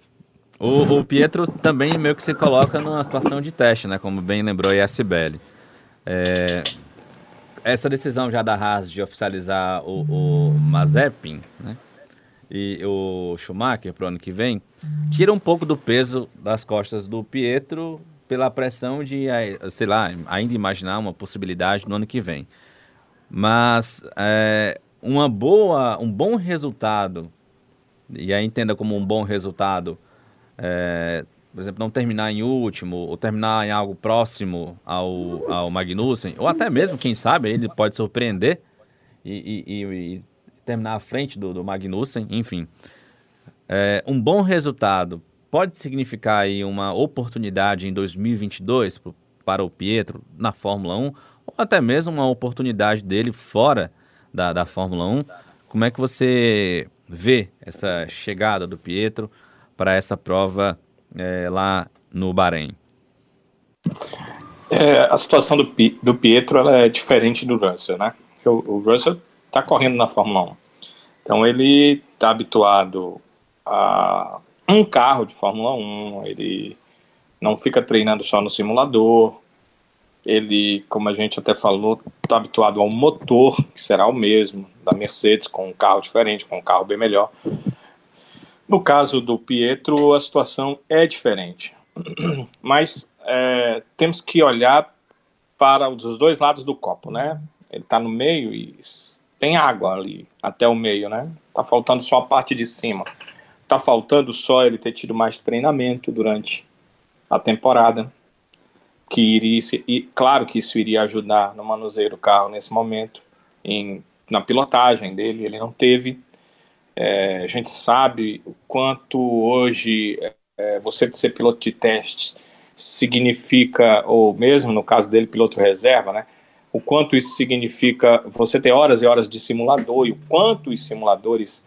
A: o, o, Pietro também meio que se coloca numa situação de teste, né? Como bem lembrou a SBL. É, essa decisão já da Haas de oficializar o, o Mazepin, né? E o Schumacher para o ano que vem, tira um pouco do peso das costas do Pietro pela pressão de, sei lá, ainda imaginar uma possibilidade no ano que vem. Mas é, uma boa, um bom resultado e aí entenda como um bom resultado, é, por exemplo, não terminar em último, ou terminar em algo próximo ao, ao Magnussen, ou até mesmo, quem sabe, ele pode surpreender e, e, e terminar à frente do, do Magnussen, enfim. É, um bom resultado pode significar aí uma oportunidade em 2022 para o Pietro na Fórmula 1, ou até mesmo uma oportunidade dele fora da, da Fórmula 1. Como é que você vê essa chegada do Pietro para essa prova é, lá no Bahrein?
C: É, a situação do, do Pietro é diferente do Russell, né? O, o Russell está correndo na Fórmula 1. Então ele está habituado a um carro de Fórmula 1, ele não fica treinando só no simulador, ele, como a gente até falou, está habituado ao motor, que será o mesmo, da Mercedes, com um carro diferente, com um carro bem melhor. No caso do Pietro, a situação é diferente. Mas é, temos que olhar para os dois lados do copo, né? Ele está no meio e tem água ali até o meio, né? Tá faltando só a parte de cima. Tá faltando só ele ter tido mais treinamento durante a temporada, que iria, e claro que isso iria ajudar no manuseio do carro nesse momento, em, na pilotagem dele, ele não teve. É, a gente sabe o quanto hoje é, você ser piloto de testes significa, ou mesmo no caso dele, piloto reserva, né? O quanto isso significa você ter horas e horas de simulador e o quanto os simuladores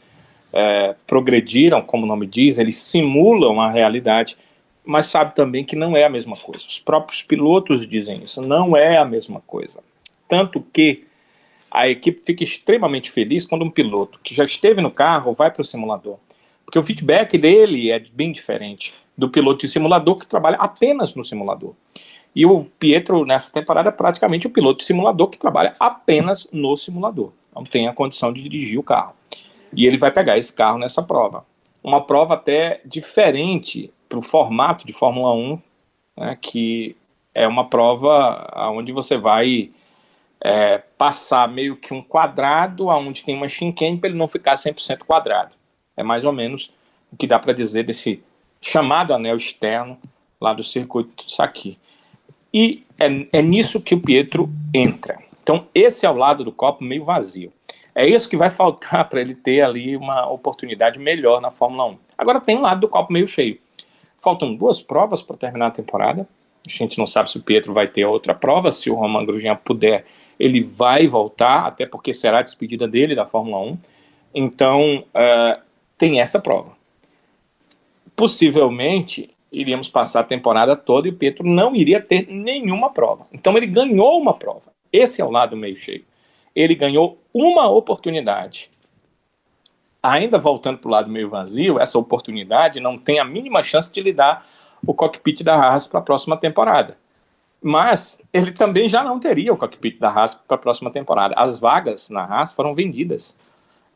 C: é, progrediram, como o nome diz, eles simulam a realidade, mas sabe também que não é a mesma coisa. Os próprios pilotos dizem isso, não é a mesma coisa. Tanto que a equipe fica extremamente feliz quando um piloto que já esteve no carro vai para o simulador. Porque o feedback dele é bem diferente do piloto de simulador que trabalha apenas no simulador. E o Pietro, nessa temporada, é praticamente o piloto de simulador que trabalha apenas no simulador. Não tem a condição de dirigir o carro. E ele vai pegar esse carro nessa prova. Uma prova até diferente para o formato de Fórmula 1, né, que é uma prova onde você vai é, passar meio que um quadrado onde tem uma chicane para ele não ficar 100% quadrado. É mais ou menos o que dá para dizer desse chamado anel externo lá do circuito de. E é, é nisso que o Pietro entra. Então, esse é o lado do copo meio vazio. É isso que vai faltar para ele ter ali uma oportunidade melhor na Fórmula 1. Agora tem um lado do copo meio cheio. Faltam duas provas para terminar a temporada. A gente não sabe se o Pietro vai ter outra prova. Se o Roman Grosjean puder, ele vai voltar, até porque será a despedida dele da Fórmula 1. Então, uh, tem essa prova. Possivelmente iríamos passar a temporada toda e o Pietro não iria ter nenhuma prova. Então ele ganhou uma prova. Esse é o lado meio cheio. Ele ganhou uma oportunidade. Ainda voltando para o lado meio vazio, essa oportunidade não tem a mínima chance de lhe dar o cockpit da Haas para a próxima temporada. Mas ele também já não teria o cockpit da Haas para a próxima temporada. As vagas na Haas foram vendidas.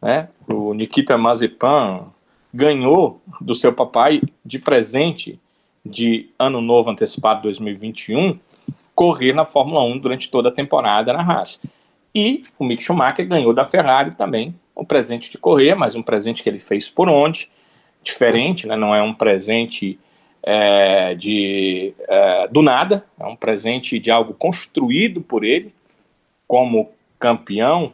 C: Né? O Nikita Mazepan ganhou do seu papai de presente de ano novo antecipado 2021 correr na Fórmula 1 durante toda a temporada na Haas. E o Mick Schumacher ganhou da Ferrari também um presente de correr, mas um presente que ele fez por onde, diferente, né? não é um presente é, de, é, do nada, é um presente de algo construído por ele como campeão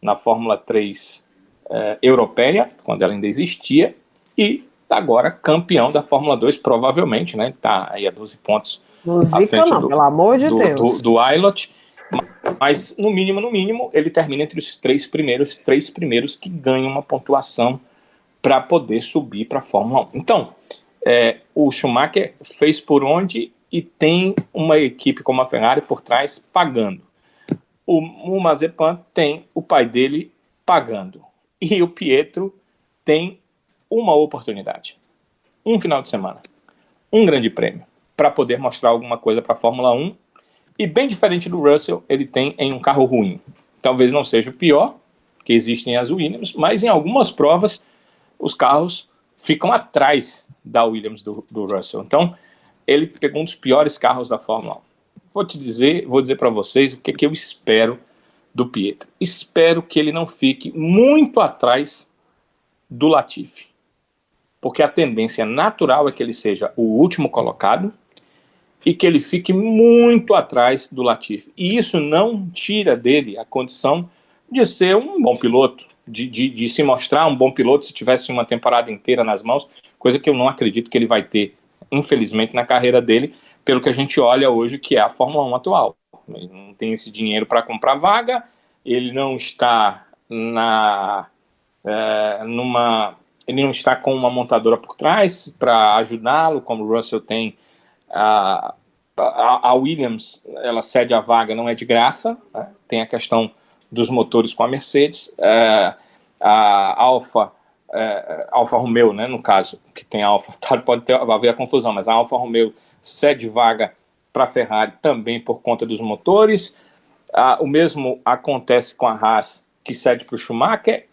C: na Fórmula 3 eh, europeia, quando ela ainda existia, e está agora campeão da Fórmula 2, provavelmente, né? Está aí a 12 pontos
B: à frente não, do, pelo amor de
C: do,
B: Deus.
C: Do, do Ailot, mas no mínimo, no mínimo, ele termina entre os três primeiros, três primeiros que ganham uma pontuação para poder subir para a Fórmula 1. Então, é, o Schumacher fez por onde e tem uma equipe como a Ferrari por trás pagando. O, o Mazepan tem o pai dele pagando e o Pietro tem uma oportunidade, um final de semana, um grande prêmio, para poder mostrar alguma coisa para a Fórmula 1. E bem diferente do Russell, ele tem em um carro ruim. Talvez não seja o pior, que existem as Williams, mas em algumas provas os carros ficam atrás da Williams do, do Russell. Então, ele pegou um dos piores carros da Fórmula 1. Vou te dizer, vou dizer para vocês o que, que eu espero do Pietro. Espero que ele não fique muito atrás do Latifi, porque a tendência natural é que ele seja o último colocado e que ele fique muito atrás do Latifi. E isso não tira dele a condição de ser um bom piloto, de, de, de se mostrar um bom piloto se tivesse uma temporada inteira nas mãos, coisa que eu não acredito que ele vai ter, infelizmente, na carreira dele, pelo que a gente olha hoje, que é a Fórmula 1 atual. Ele não tem esse dinheiro para comprar vaga, ele não está na é, numa ele não está com uma montadora por trás para ajudá-lo, como o Russell tem a, a, a, Williams, ela cede a vaga, não é de graça, né? tem a questão dos motores com a Mercedes, é, a Alfa é, Alfa Romeo, né, no caso, que tem a Alfa, pode ter, haver a confusão, mas a Alfa Romeo cede vaga para a Ferrari também por conta dos motores. Ah, o mesmo acontece com a Haas, que cede para o Schumacher.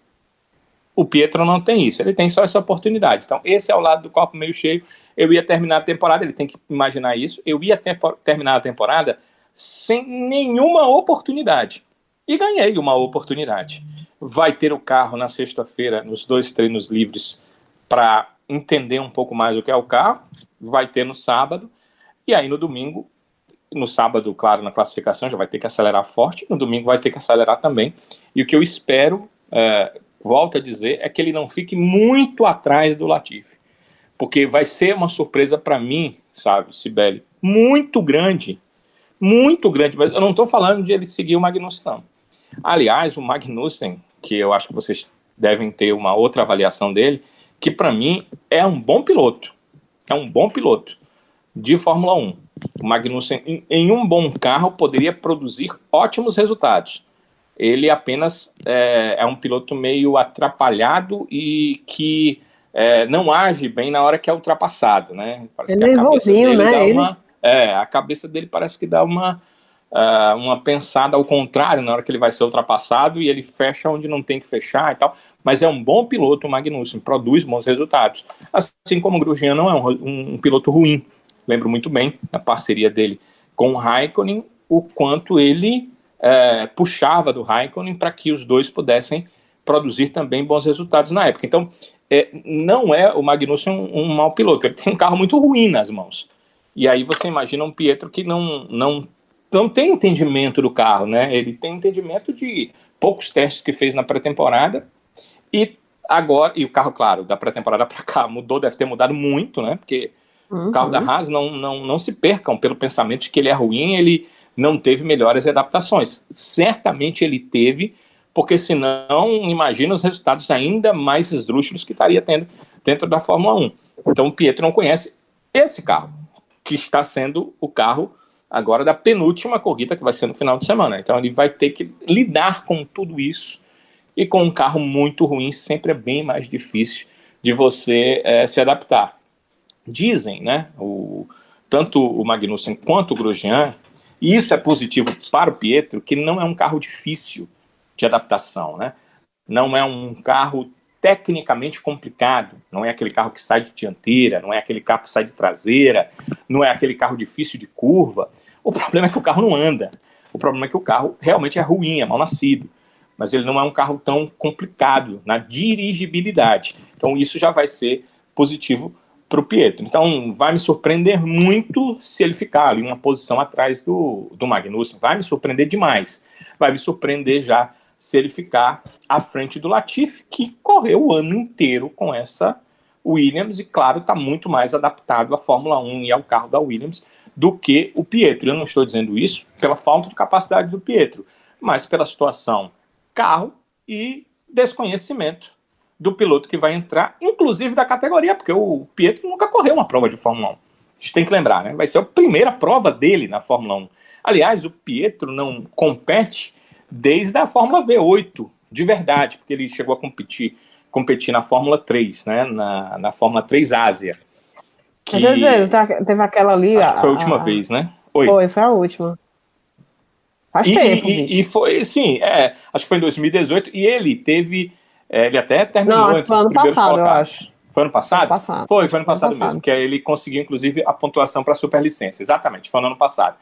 C: O Pietro não tem isso, ele tem só essa oportunidade. Então, esse é o lado do copo meio cheio. Eu ia terminar a temporada, ele tem que imaginar isso. Eu ia terminar a temporada sem nenhuma oportunidade. E ganhei uma oportunidade. vai ter o carro na sexta-feira, nos dois treinos livres, para entender um pouco mais o que é o carro, vai ter no sábado, e aí no domingo, no sábado, claro, na classificação já vai ter que acelerar forte, no domingo vai ter que acelerar também, e o que eu espero, é, volto a dizer, é que ele não fique muito atrás do Latifi, porque vai ser uma surpresa para mim, sabe, Sibeli, muito grande, muito grande, mas eu não estou falando de ele seguir o Magnussen, não. Aliás, o Magnussen, que eu acho que vocês devem ter uma outra avaliação dele, que para mim é um bom piloto. É um bom piloto de Fórmula 1. O Magnussen, em, em um bom carro, poderia produzir ótimos resultados. Ele apenas é, é um piloto meio atrapalhado e que é, não age bem na hora que é ultrapassado, né?
B: Parece que a cabeça dele né?
C: dá uma, é, a cabeça dele parece que dá uma uh, uma pensada ao contrário na hora que ele vai ser ultrapassado e ele fecha onde não tem que fechar e tal. Mas é um bom piloto, o Magnussen, produz bons resultados. Assim como o Grosjean não é um, um, um piloto ruim. Lembro muito bem a parceria dele com o Raikkonen, o quanto ele é, puxava do Raikkonen para que os dois pudessem produzir também bons resultados na época. Então, é, não é o Magnussen um, um mau piloto, ele tem um carro muito ruim nas mãos. E aí você imagina um Pietro que não, não não tem entendimento do carro, né? Ele tem entendimento de poucos testes que fez na pré-temporada e agora, e o carro, claro, da pré-temporada para cá mudou, deve ter mudado muito, né? Porque uhum. o carro da Haas não, não, não se percam pelo pensamento de que ele é ruim, ele não teve melhores adaptações. Certamente ele teve, porque senão, imagina os resultados ainda mais esdrúxulos que estaria tendo dentro da Fórmula 1. Então o Pietro não conhece esse carro, que está sendo o carro agora da penúltima corrida, que vai ser no final de semana. Então ele vai ter que lidar com tudo isso. E com um carro muito ruim, sempre é bem mais difícil de você é, se adaptar. Dizem, né, o, tanto o Magnussen quanto o Grosjean, e isso é positivo para o Pietro, que não é um carro difícil de adaptação, né? Não é um carro tecnicamente complicado. Não é aquele carro que sai de dianteira, não é aquele carro que sai de traseira, não é aquele carro difícil de curva. O problema é que o carro não anda. O problema é que o carro realmente é ruim, é mal nascido. Mas ele não é um carro tão complicado na dirigibilidade. Então isso já vai ser positivo para o Pietro. Então vai me surpreender muito se ele ficar ali uma posição atrás do, do Magnussen. Vai me surpreender demais. Vai me surpreender já se ele ficar à frente do Latifi, que correu o ano inteiro com essa Williams e, claro, está muito mais adaptado à Fórmula 1 e ao carro da Williams do que o Pietro. Eu não estou dizendo isso pela falta de capacidade do Pietro, mas pela situação carro e desconhecimento do piloto que vai entrar, inclusive da categoria, porque o Pietro nunca correu uma prova de Fórmula 1. A gente tem que lembrar, né? Vai ser a primeira prova dele na Fórmula 1. Aliás, o Pietro não compete desde a Fórmula V8, de verdade, porque ele chegou a competir, competir na Fórmula 3, né, na, na Fórmula 3 Ásia.
B: Que... Quer dizer, tá, teve aquela ali...
C: Acho que foi a última a... vez, né?
B: Oi. Foi, foi a última.
C: Faz e, tempo, e, e, foi, sim, é, acho que foi em 2018, e ele teve, é, ele até terminou
B: Não, entre os primeiros passado, colocados.
C: Foi ano passado?
B: Ano passado?
C: Foi, foi ano passado, ano mesmo, que ele conseguiu, inclusive, a pontuação para a superlicença. Exatamente, foi no ano passado.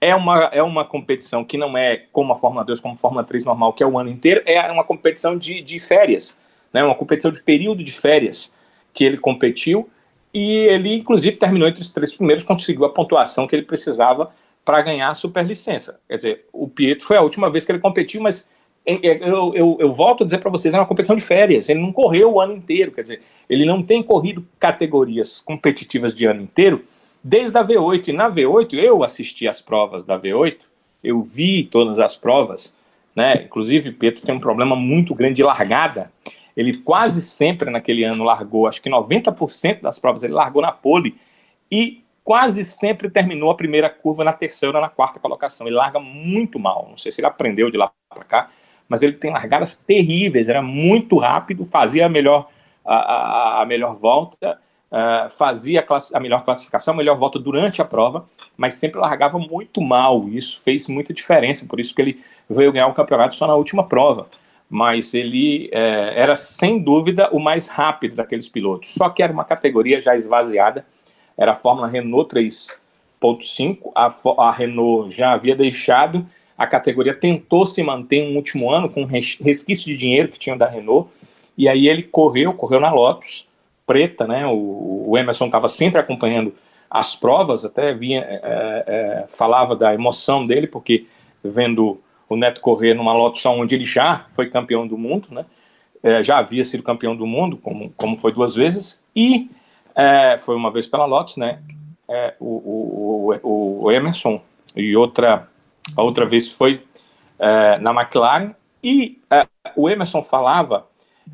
C: É uma, é uma competição que não é como a Fórmula 2, como a Fórmula 3 normal, que é o ano inteiro, é uma competição de, de férias, né? uma competição de período de férias que ele competiu e ele, inclusive, terminou entre os três primeiros, conseguiu a pontuação que ele precisava para ganhar a superlicença. Quer dizer, o Pietro foi a última vez que ele competiu, mas eu, eu, eu volto a dizer para vocês, é uma competição de férias, ele não correu o ano inteiro, quer dizer, ele não tem corrido categorias competitivas de ano inteiro, desde a V8. E na V8, eu assisti as provas da V8, eu vi todas as provas, né? Inclusive, Pedro tem um problema muito grande de largada. Ele quase sempre naquele ano largou, acho que 90% das provas ele largou na pole e quase sempre terminou a primeira curva na terceira na quarta colocação. Ele larga muito mal. Não sei se ele aprendeu de lá para cá, mas ele tem largadas terríveis. Era muito rápido, fazia a melhor, a, a, a melhor volta uh, fazia a, a, melhor classificação, a melhor volta durante a prova, mas sempre largava muito mal. Isso fez muita diferença, por isso que ele veio ganhar o campeonato só na última prova. Mas ele é, era sem dúvida o mais rápido daqueles pilotos. Só que era uma categoria já esvaziada, era a Fórmula Renault 3.5, a, a Renault já havia deixado a categoria tentou se manter um último ano com resquício de dinheiro que tinha da Renault, e aí ele correu, correu na Lotus, preta, né? O, o Emerson estava sempre acompanhando as provas, até vinha, é, é, falava da emoção dele, porque vendo o Neto correr numa Lotus onde ele já foi campeão do mundo, né? É, já havia sido campeão do mundo, como, como foi duas vezes, e é, foi uma vez pela Lotus, né? É, o, o, o, Emerson, e outra, a outra vez foi é, na McLaren, e é, o Emerson falava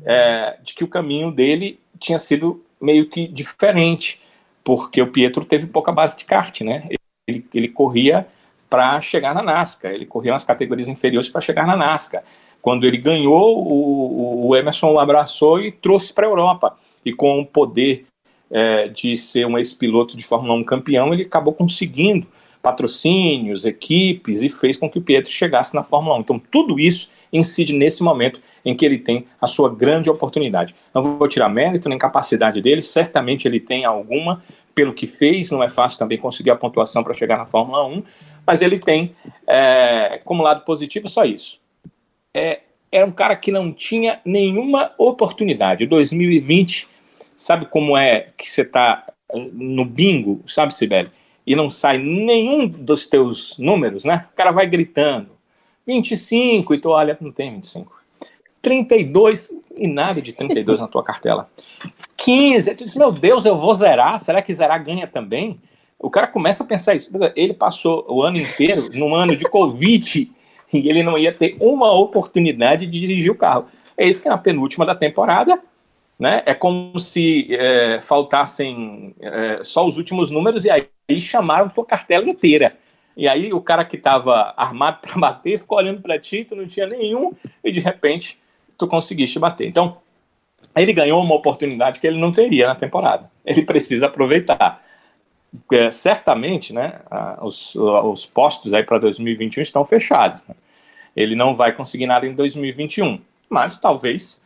C: é, de que o caminho dele tinha sido meio que diferente, porque o Pietro teve pouca base de kart, né? Ele, ele corria para chegar na NASCAR, ele corria nas categorias inferiores para chegar na NASCAR. Quando ele ganhou, o, o Emerson o abraçou e trouxe para a Europa. E com o poder é, de ser um ex-piloto de Fórmula 1 campeão, ele acabou conseguindo patrocínios, equipes e fez com que o Pietro chegasse na Fórmula 1. Então, tudo isso incide nesse momento em que ele tem a sua grande oportunidade. Não vou tirar mérito nem capacidade dele, certamente ele tem alguma, pelo que fez, não é fácil também conseguir a pontuação para chegar na Fórmula 1, mas ele tem é, como lado positivo só isso. É, é um cara que não tinha nenhuma oportunidade. 2020, sabe como é que você está é, no bingo, sabe, Sibeli? E não sai nenhum dos teus números, né? O cara vai gritando. 25, e tu olha, não tem 25. 32, e nada de 32 na tua cartela. 15, tu diz, meu Deus, eu vou zerar, será que zerar ganha também? O cara começa a pensar isso. Ele passou o ano inteiro num ano de Covid e ele não ia ter uma oportunidade de dirigir o carro. É isso que na penúltima da temporada, né? É como se é, faltassem é, só os últimos números e aí chamaram tua cartela inteira. E aí o cara que estava armado para bater ficou olhando para ti, tu não tinha nenhum e de repente tu conseguiste bater. Então ele ganhou uma oportunidade que ele não teria na temporada. Ele precisa aproveitar é, certamente, né, os, os postos aí para 2021 estão fechados. Né? Ele não vai conseguir nada em 2021, mas talvez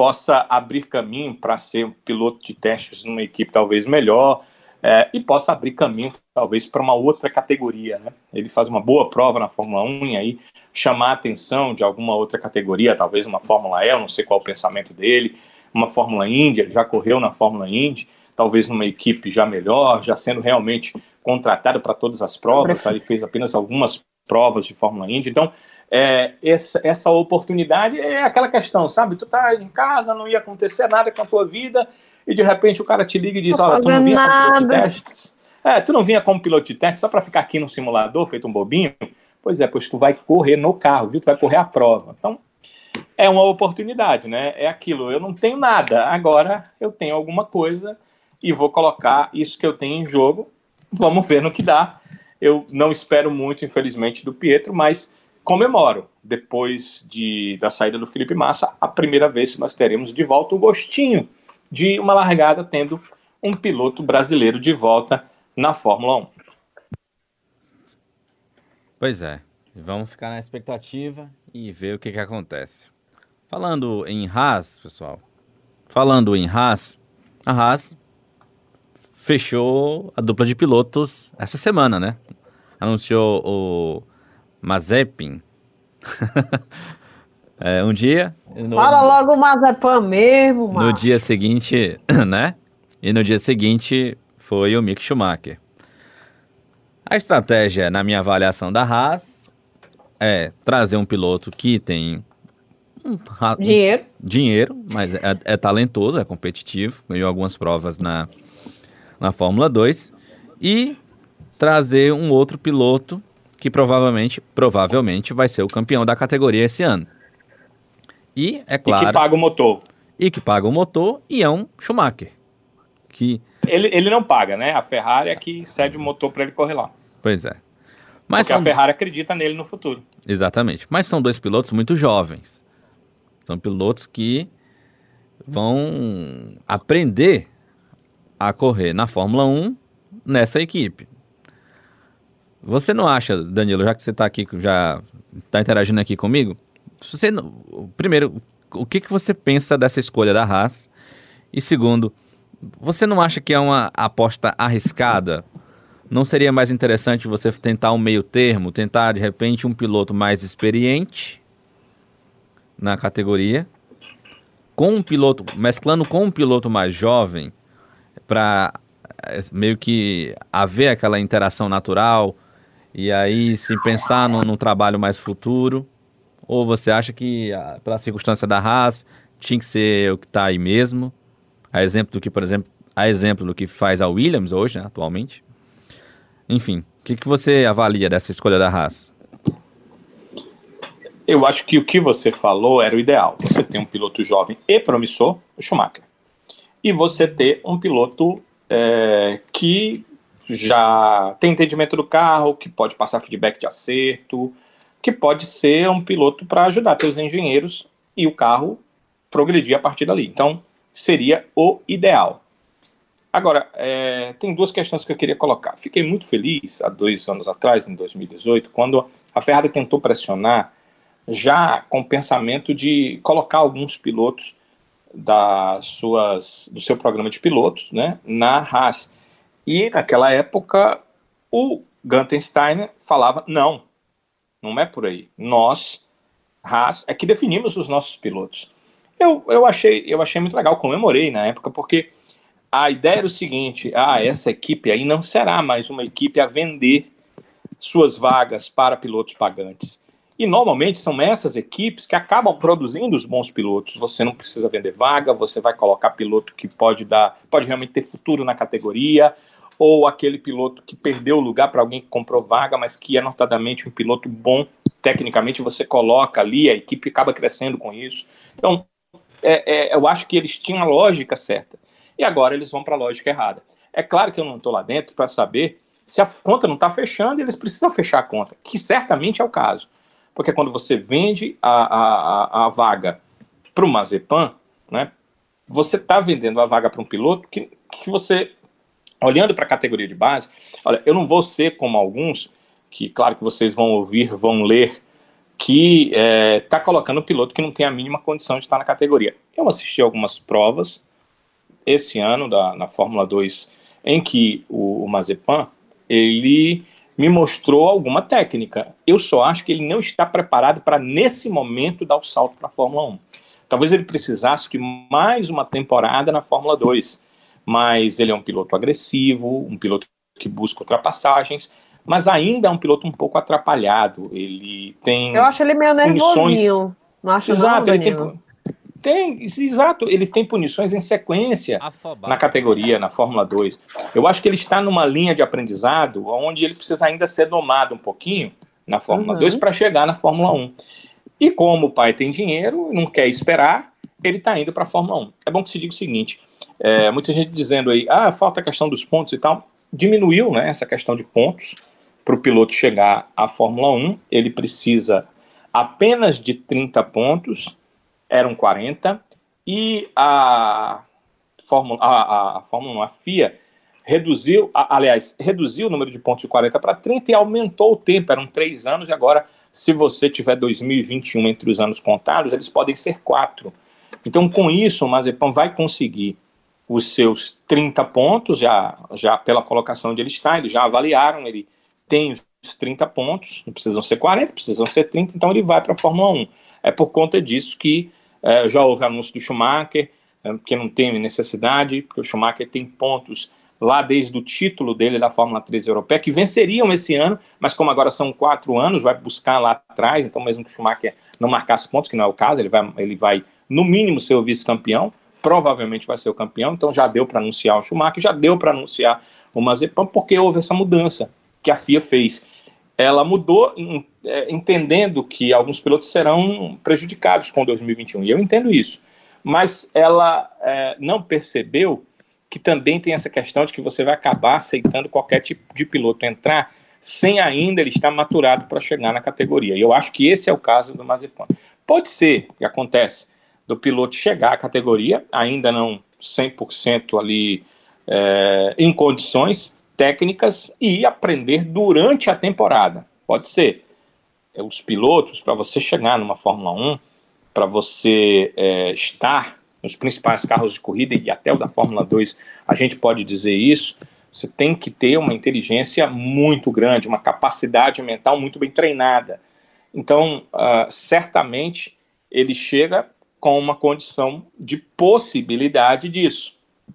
C: possa abrir caminho para ser um piloto de testes numa equipe talvez melhor é, e possa abrir caminho talvez para uma outra categoria. Né? Ele faz uma boa prova na Fórmula 1 e aí chamar a atenção de alguma outra categoria, talvez uma Fórmula E, eu não sei qual é o pensamento dele, uma Fórmula Indy, ele já correu na Fórmula Indy, talvez numa equipe já melhor, já sendo realmente contratado para todas as provas, ele fez apenas algumas provas de Fórmula Indy, então é, essa, essa oportunidade é aquela questão, sabe? Tu tá em casa, não ia acontecer nada com a tua vida, e de repente o cara te liga e diz, olha, tu não vinha como piloto de testes? É, tu não vinha como piloto de testes só para ficar aqui no simulador, feito um bobinho? Pois é, pois tu vai correr no carro, viu? Tu vai correr a prova. Então, é uma oportunidade, né? É aquilo, eu não tenho nada, agora eu tenho alguma coisa e vou colocar isso que eu tenho em jogo. Vamos ver no que dá. Eu não espero muito, infelizmente, do Pietro, mas comemoro, depois de, da saída do Felipe Massa, a primeira vez que nós teremos de volta o gostinho de uma largada tendo um piloto brasileiro de volta na Fórmula 1.
A: Pois é, vamos ficar na expectativa e ver o que, que acontece. Falando em Haas, pessoal, falando em Haas, a Haas fechou a dupla de pilotos essa semana, né? Anunciou o Mazepin. é, um dia.
B: No, Fala logo o Mazepin mesmo,
A: mano. No dia seguinte, né? E no dia seguinte foi o Mick Schumacher. A estratégia, na minha avaliação da Haas, é trazer um piloto que tem um,
B: dinheiro.
A: dinheiro, mas é, é, talentoso, é competitivo, ganhou algumas provas na, na Fórmula 2 e trazer um outro piloto que provavelmente, provavelmente vai ser o campeão da categoria esse ano. E, é claro...
C: E que paga o motor.
A: E que paga o motor e é um Schumacher. Que...
C: Ele, ele não paga, né? A Ferrari é que cede o motor para ele correr lá.
A: Pois é.
C: Mas Porque são... a Ferrari acredita nele no futuro.
A: Exatamente. Mas são dois pilotos muito jovens. São pilotos que vão aprender a correr na Fórmula 1 nessa equipe. Você não acha, Danilo, já que você está aqui, já está interagindo aqui comigo, você primeiro, o que, que você pensa dessa escolha da Haas? E segundo, você não acha que é uma aposta arriscada Não seria mais interessante você tentar um meio termo, tentar de repente um piloto mais experiente na categoria, com um piloto, mesclando com um piloto mais jovem, para eh, meio que haver aquela interação natural e aí se pensar no, no trabalho mais futuro? Ou você acha que, ah, pela circunstância da Haas, tinha que ser o que está aí mesmo? A exemplo do que, por exemplo, a exemplo do que faz a Williams hoje, né, atualmente? Enfim, o que, que você avalia dessa escolha da Haas?
C: Eu acho que o que você falou era o ideal. Você tem um piloto jovem e promissor, o Schumacher, e você ter um piloto é, que já tem entendimento do carro, que pode passar feedback de acerto, que pode ser um piloto para ajudar seus engenheiros e o carro progredir a partir dali. Então, seria o ideal. Agora, é, tem duas questões que eu queria colocar. Fiquei muito feliz há dois anos atrás, em 2018, quando a Ferrari tentou pressionar, já com o pensamento de colocar alguns pilotos das suas, do seu programa de pilotos né, na Haas. E naquela época, o Gunther Steiner falava: não, não é por aí. Nós, Haas, é que definimos os nossos pilotos. Eu, eu, achei, eu achei muito legal, comemorei na época, porque a ideia era o seguinte: ah, essa equipe aí não será mais uma equipe a vender suas vagas para pilotos pagantes. E normalmente são essas equipes que acabam produzindo os bons pilotos. Você não precisa vender vaga, você vai colocar piloto que pode dar, pode realmente ter futuro na categoria, ou aquele piloto que perdeu o lugar para alguém que comprou vaga, mas que é notadamente um piloto bom tecnicamente, você coloca ali, a equipe acaba crescendo com isso. Então, é, é, eu acho que eles tinham a lógica certa e agora eles vão para a lógica errada. É claro que eu não estou lá dentro para saber se a conta não está fechando eles precisam fechar a conta, que certamente é o caso. Porque quando você vende a, a, a vaga para o Mazepan, né, você está vendendo a vaga para um piloto que, que você, olhando para a categoria de base, olha, eu não vou ser como alguns, que claro que vocês vão ouvir, vão ler, que está é, tá colocando um piloto que não tem a mínima condição de estar na categoria. Eu assisti algumas provas, esse ano da, na Fórmula 2 em que o, o Mazepan ele me mostrou alguma técnica. Eu só acho que ele não está preparado para nesse momento dar o salto para a Fórmula 1. Talvez ele precisasse de mais uma temporada na Fórmula 2, mas ele é um piloto agressivo, um piloto que busca ultrapassagens, mas ainda é um piloto um pouco atrapalhado. Ele tem.
B: Eu acho ele meio nervosinho. Não acho
C: Exato, não, ele tem, tem, exato, ele tem punições em sequência Afobado. na categoria, na Fórmula 2. Eu acho que ele está numa linha de aprendizado onde ele precisa ainda ser domado um pouquinho na Fórmula uhum. 2 para chegar na Fórmula 1. E como o pai tem dinheiro, não quer esperar, ele está indo para a Fórmula 1. É bom que se diga o seguinte: é, muita gente dizendo aí, ah, falta a questão dos pontos e tal. Diminuiu né, essa questão de pontos para o piloto chegar à Fórmula 1. Ele precisa apenas de 30 pontos eram 40, e a Fórmula, a, a Fórmula 1, a FIA, reduziu, a, aliás, reduziu o número de pontos de 40 para 30 e aumentou o tempo, eram três anos, e agora, se você tiver 2021 entre os anos contados, eles podem ser quatro. Então, com isso, o Mazepan vai conseguir os seus 30 pontos, já, já pela colocação onde ele está, eles já avaliaram, ele tem os 30 pontos, não precisam ser 40, precisam ser 30, então ele vai para a Fórmula 1. É por conta disso que é, já houve anúncio do Schumacher, é, que não tem necessidade, porque o Schumacher tem pontos lá desde o título dele da Fórmula 3 europeia, que venceriam esse ano, mas como agora são quatro anos, vai buscar lá atrás, então mesmo que o Schumacher não marcasse pontos, que não é o caso, ele vai, ele vai no mínimo ser o vice-campeão, provavelmente vai ser o campeão, então já deu para anunciar o Schumacher, já deu para anunciar o Mazepan, porque houve essa mudança que a FIA fez ela mudou é, entendendo que alguns pilotos serão prejudicados com 2021, e eu entendo isso. Mas ela é, não percebeu que também tem essa questão de que você vai acabar aceitando qualquer tipo de piloto entrar sem ainda ele estar maturado para chegar na categoria. E eu acho que esse é o caso do Mazepan. Pode ser que acontece do piloto chegar à categoria, ainda não 100% ali é, em condições, técnicas e aprender durante a temporada. Pode ser. É, os pilotos, para você chegar numa Fórmula 1, para você é, estar nos principais carros de corrida e até o da Fórmula 2, a gente pode dizer isso, Você tem que ter uma inteligência muito grande, uma capacidade mental muito bem treinada. Então, uh, certamente, ele chega com uma condição de possibilidade disso.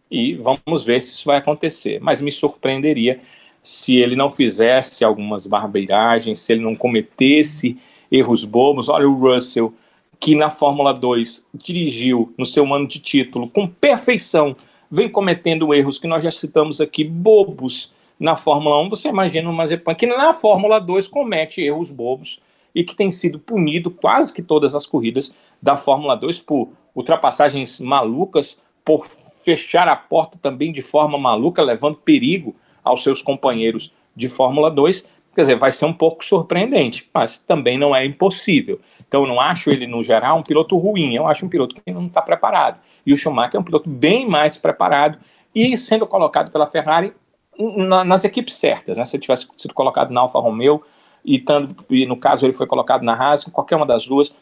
C: E vamos ver se isso vai acontecer. Mas me surpreenderia se ele não fizesse algumas barbeiragens, se ele não cometesse erros bobos. Olha o Russell, que na Fórmula 2 dirigiu no seu ano de título com perfeição, vem cometendo erros que nós já citamos aqui, bobos na Fórmula 1. Você imagina o Mazepan que na Fórmula 2 comete erros bobos e que tem sido punido quase que todas as corridas da Fórmula 2 por ultrapassagens malucas, por fechar a porta também de forma maluca, levando perigo aos seus companheiros de Fórmula 2. Quer dizer, vai ser um pouco surpreendente, mas também não é impossível. Então, eu não acho ele, no geral, um piloto ruim, eu acho um piloto que não está preparado. E o Schumacher é um piloto bem mais preparado e sendo colocado pela Ferrari na, nas equipes certas. Né? Se ele tivesse sido colocado na Alfa Romeo, e, tanto, e no caso ele foi colocado na Haas, qualquer uma das duas,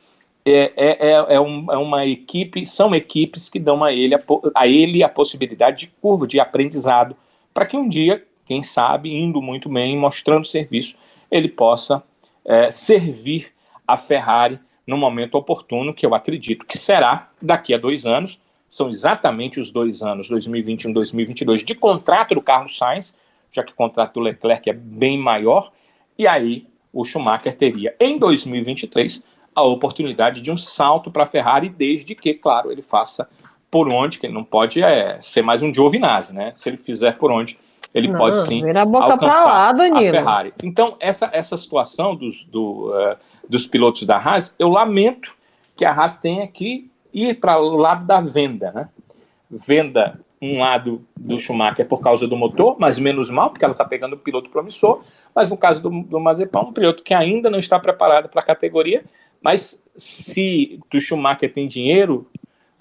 C: é, é, é, é, um, é, uma equipe, são equipes que dão a ele a, a ele a possibilidade de curva, de aprendizado, para que um dia, quem sabe, indo muito bem, mostrando serviço, ele possa é, servir a Ferrari no momento oportuno, que eu acredito que será daqui a dois anos. São exatamente os dois anos, 2021 e 2022, de contrato do Carlos Sainz, já que o contrato do Leclerc é bem maior, e aí o Schumacher teria em 2023 a oportunidade de um salto para a Ferrari, desde que, claro, ele faça por onde, que ele não pode é, ser mais um Giovinazzi, né? Se ele fizer por onde, ele não, pode sim a alcançar lá, a Ferrari. Então, essa, essa situação dos, do, uh, dos pilotos da Haas, eu lamento que a Haas tenha que ir para o lado da venda, né? Venda um lado do Schumacher por causa do motor, mas menos mal, porque ela está pegando um piloto promissor, mas no caso do, do um piloto que ainda não está preparado para a categoria, mas se o Schumacher tem dinheiro,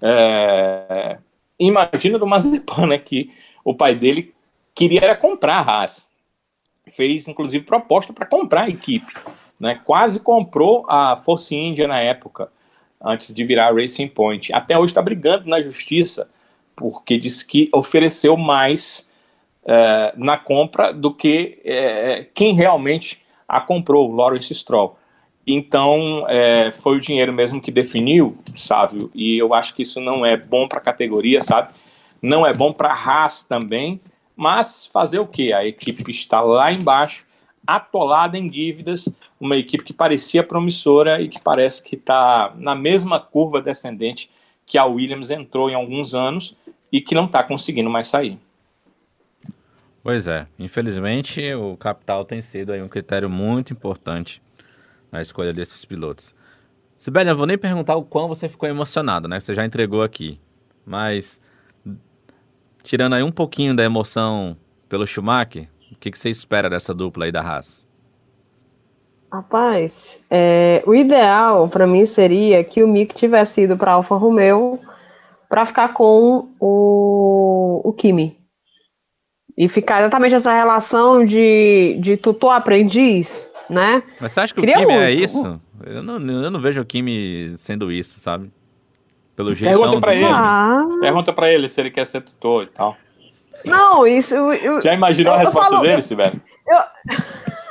C: é, imagina do Mazepan, né, que o pai dele queria era comprar a Haas, fez inclusive proposta para comprar a equipe, né, quase comprou a Force India na época, antes de virar a Racing Point, até hoje está brigando na justiça, porque disse que ofereceu mais é, na compra do que é, quem realmente a comprou, Lawrence Stroll. Então, é, foi o dinheiro mesmo que definiu, Sávio, e eu acho que isso não é bom para a categoria, sabe? Não é bom para a Haas também, mas fazer o quê? A equipe está lá embaixo, atolada em dívidas, uma equipe que parecia promissora e que parece que está na mesma curva descendente que a Williams entrou em alguns anos e que não está conseguindo mais sair.
A: Pois é, infelizmente o capital tem sido aí um critério muito importante na escolha desses pilotos. Sibeli, eu vou nem perguntar o quão você ficou emocionado, né? Você já entregou aqui. Mas, tirando aí um pouquinho da emoção pelo Schumacher, o que, que você espera dessa dupla aí da Haas?
B: Rapaz, é, o ideal para mim seria que o Mick tivesse ido para Alfa Romeo para ficar com o, o Kimi. E ficar exatamente essa relação de, de tutor-aprendiz, né?
A: Mas você acha que Queria o Kimi é muito. é isso? Eu não, eu não vejo o Kimi sendo isso, sabe?
C: Pelo jeito. Pergunta pra ele. Ah. Pergunta pra ele se ele quer ser tutor e tal.
B: Não, isso. Eu,
C: Já imaginou eu, a resposta falo, dele, Sibeli? Eu.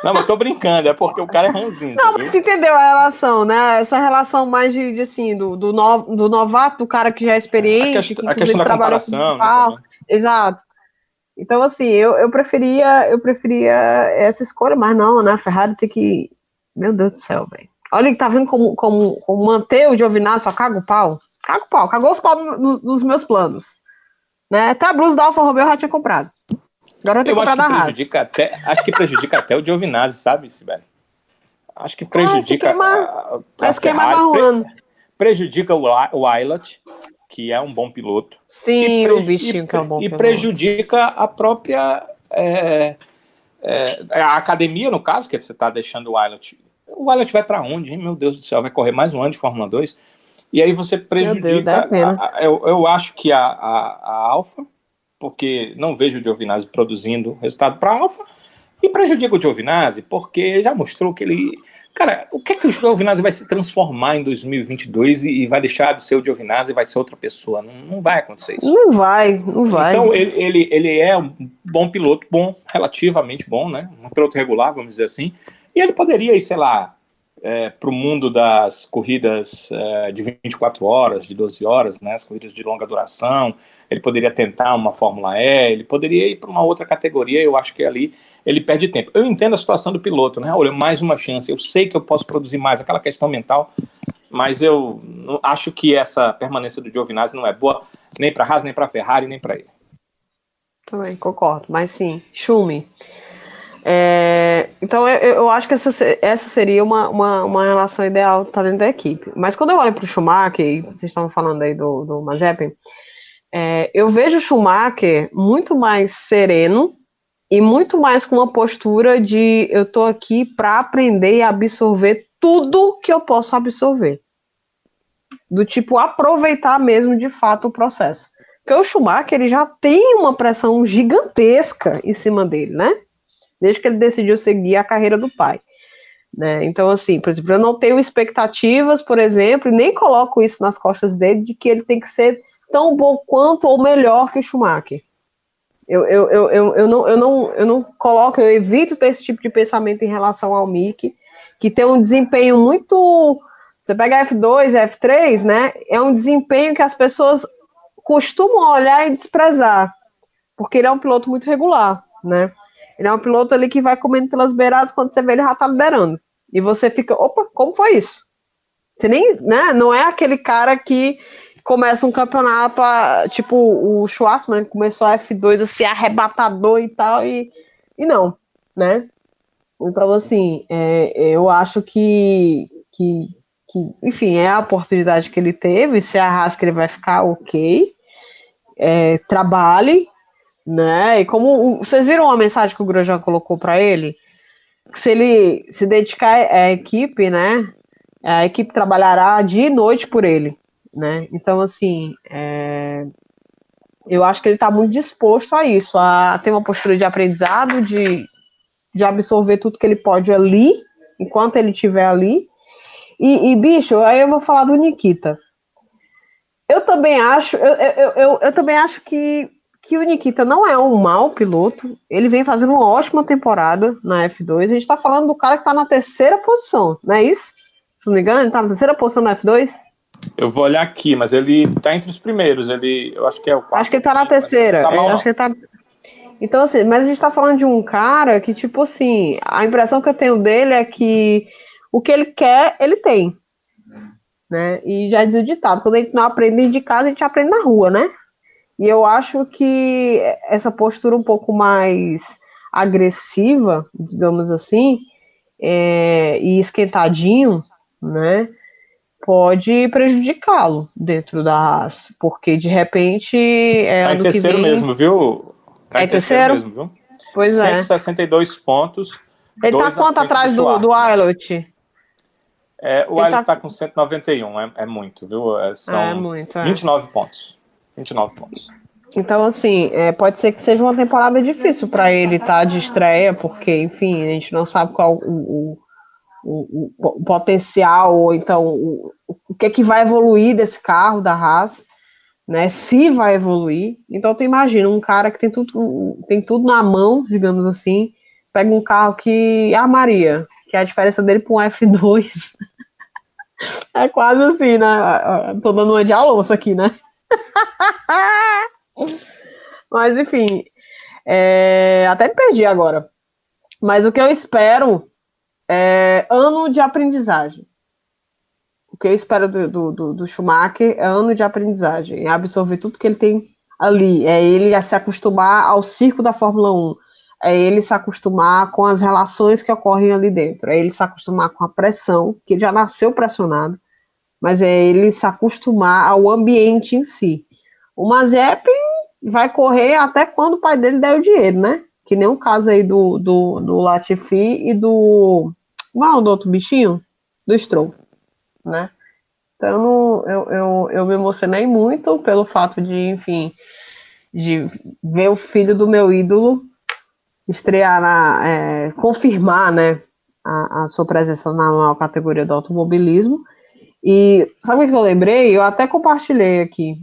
C: Não, mas tô brincando, é porque o cara é ranzinho.
B: Não, mas você entendeu a relação, né? Essa relação mais de, de assim, do, do, no, do novato, do cara que já é experiente, a, que,
C: a questão da comparação,
B: né, Exato. Então, assim, eu, eu preferia eu preferia essa escolha, mas não, né? A Ferrari tem que. Meu Deus do céu, velho. Olha, tá vendo como, como, como manter o Giovinazzi, só caga o pau? Caga o pau, cagou os pau no, nos meus planos. Né? Até a blusa da Alfa Romeo eu já tinha comprado.
C: Agora eu, eu acho que prejudica até, acho que prejudica até o Giovinazzi, sabe, Sibeli? Acho que prejudica. Ah,
B: queima, a, queima
C: prejudica o, o Ailot, que é um bom piloto.
B: Sim, o bichinho que é um bom
C: e piloto. E prejudica a própria. É, é, a academia, no caso, que você está deixando o Ailot. O Ailot vai para onde, hein? Meu Deus do céu, vai correr mais um ano de Fórmula 2. E aí você prejudica. Deus, a, a, eu, eu acho que a, a, a Alfa porque não vejo o Giovinazzi produzindo resultado para Alfa. E prejudica o Giovinazzi porque já mostrou que ele Cara, o que é que o Giovinazzi vai se transformar em 2022 e, e vai deixar de ser o Giovinazzi e vai ser outra pessoa? Não, não vai acontecer isso.
B: Não vai, não vai.
C: Então, ele, ele, ele é um bom piloto, bom, relativamente bom, né? Um piloto regular, vamos dizer assim. E ele poderia ir, sei lá, é, para o mundo das corridas é, de 24 horas, de 12 horas, né? As corridas de longa duração. Ele poderia tentar uma Fórmula E, ele poderia ir para uma outra categoria. Eu acho que ali ele perde tempo. Eu entendo a situação do piloto, né? Olha, mais uma chance, eu sei que eu posso produzir mais, aquela questão mental, mas eu acho que essa permanência do Giovinazzi não é boa nem para Haas, nem para Ferrari, nem para ele.
B: Também concordo, mas sim, Schumi. É, então eu, eu, acho que essa, essa seria uma, uma, uma relação ideal tá dentro da equipe. Mas quando eu olho para o Schumacher, vocês estavam falando aí do, do Mazepin, é, eu vejo o Schumacher muito mais sereno e muito mais com uma postura de eu tô aqui para aprender e absorver tudo que eu posso absorver. Do tipo aproveitar mesmo de fato o processo. Porque o Schumacher ele já tem uma pressão gigantesca em cima dele, né? Desde que ele decidiu seguir a carreira do pai. Né? Então, assim, por exemplo, eu não tenho expectativas, por exemplo, e nem coloco isso nas costas dele de que ele tem que ser tão bom quanto ou melhor que Schumacher. Eu, eu, eu, eu, eu, não, eu, não, eu não coloco, eu evito ter esse tipo de pensamento em relação ao Mickey, que tem um desempenho muito. Você pega F2 e F3, né? É um desempenho que as pessoas costumam olhar e desprezar, porque ele é um piloto muito regular, né? Ele é um piloto ali que vai comendo pelas beiradas, quando você vê ele já tá liderando. E você fica, opa, como foi isso? Você nem, né? Não é aquele cara que começa um campeonato, a, tipo, o Schwarzman começou a F2 assim, arrebatador e tal, e, e não, né? Então, assim, é, eu acho que, que, que, enfim, é a oportunidade que ele teve, se arrasca ele vai ficar ok, é, trabalhe, né? E como vocês viram a mensagem que o Grosjean colocou para ele, que se ele se dedicar à equipe, né? A equipe trabalhará dia e noite por ele né? Então, assim, é... eu acho que ele está muito disposto a isso, a ter uma postura de aprendizado, de, de absorver tudo que ele pode ali, enquanto ele estiver ali. E, e, bicho, aí eu vou falar do Nikita. Eu também acho, eu, eu, eu, eu também acho que, que o Nikita não é um mau piloto. Ele vem fazendo uma ótima temporada na F2. A gente está falando do cara que está na terceira posição, não é isso? Se não me engano, ele está na terceira posição na F2.
C: Eu vou olhar aqui, mas ele tá entre os primeiros. Ele, eu acho que é o quarto.
B: Acho que ele tá na terceira. Tá mal, acho que tá... Então, assim, mas a gente tá falando de um cara que, tipo assim, a impressão que eu tenho dele é que o que ele quer, ele tem. Né? E já diz o ditado, quando a gente não aprende de casa, a gente aprende na rua, né? E eu acho que essa postura um pouco mais agressiva, digamos assim, é, e esquentadinho, né? Pode prejudicá-lo dentro da raça, porque de repente é
C: tá em terceiro vem... mesmo, viu?
B: Tá é em terceiro, mesmo,
C: viu?
B: Pois
C: 162 é. pontos.
B: Ele tá quanto atrás do, do Ailot?
C: É, o Ailot tá... tá com 191, é, é muito, viu? É, são é muito, é. 29 pontos. 29 pontos.
B: Então, assim, é, pode ser que seja uma temporada difícil para ele estar tá de estreia, porque, enfim, a gente não sabe qual o, o o, o, potencial, ou então o, o que é que vai evoluir desse carro da Haas, né? Se vai evoluir. Então tu imagina um cara que tem tudo, tem tudo na mão, digamos assim, pega um carro que a Maria, que é a diferença dele para um F2 é quase assim, né? Tô dando uma de Alonso aqui, né? Mas enfim, é... até me perdi agora. Mas o que eu espero é, ano de aprendizagem. O que eu espero do, do, do, do Schumacher é ano de aprendizagem, é absorver tudo que ele tem ali, é ele se acostumar ao circo da Fórmula 1, é ele se acostumar com as relações que ocorrem ali dentro, é ele se acostumar com a pressão, que já nasceu pressionado, mas é ele se acostumar ao ambiente em si. O Mazepin vai correr até quando o pai dele der o dinheiro, né? Que nem o caso aí do, do, do Latifi e do o do outro bichinho? Do Stroll, né? Então eu, eu, eu me emocionei muito pelo fato de, enfim, de ver o filho do meu ídolo estrear na, é, confirmar, né, a, a, sua presença na maior categoria do automobilismo. E sabe o que eu lembrei? Eu até compartilhei aqui.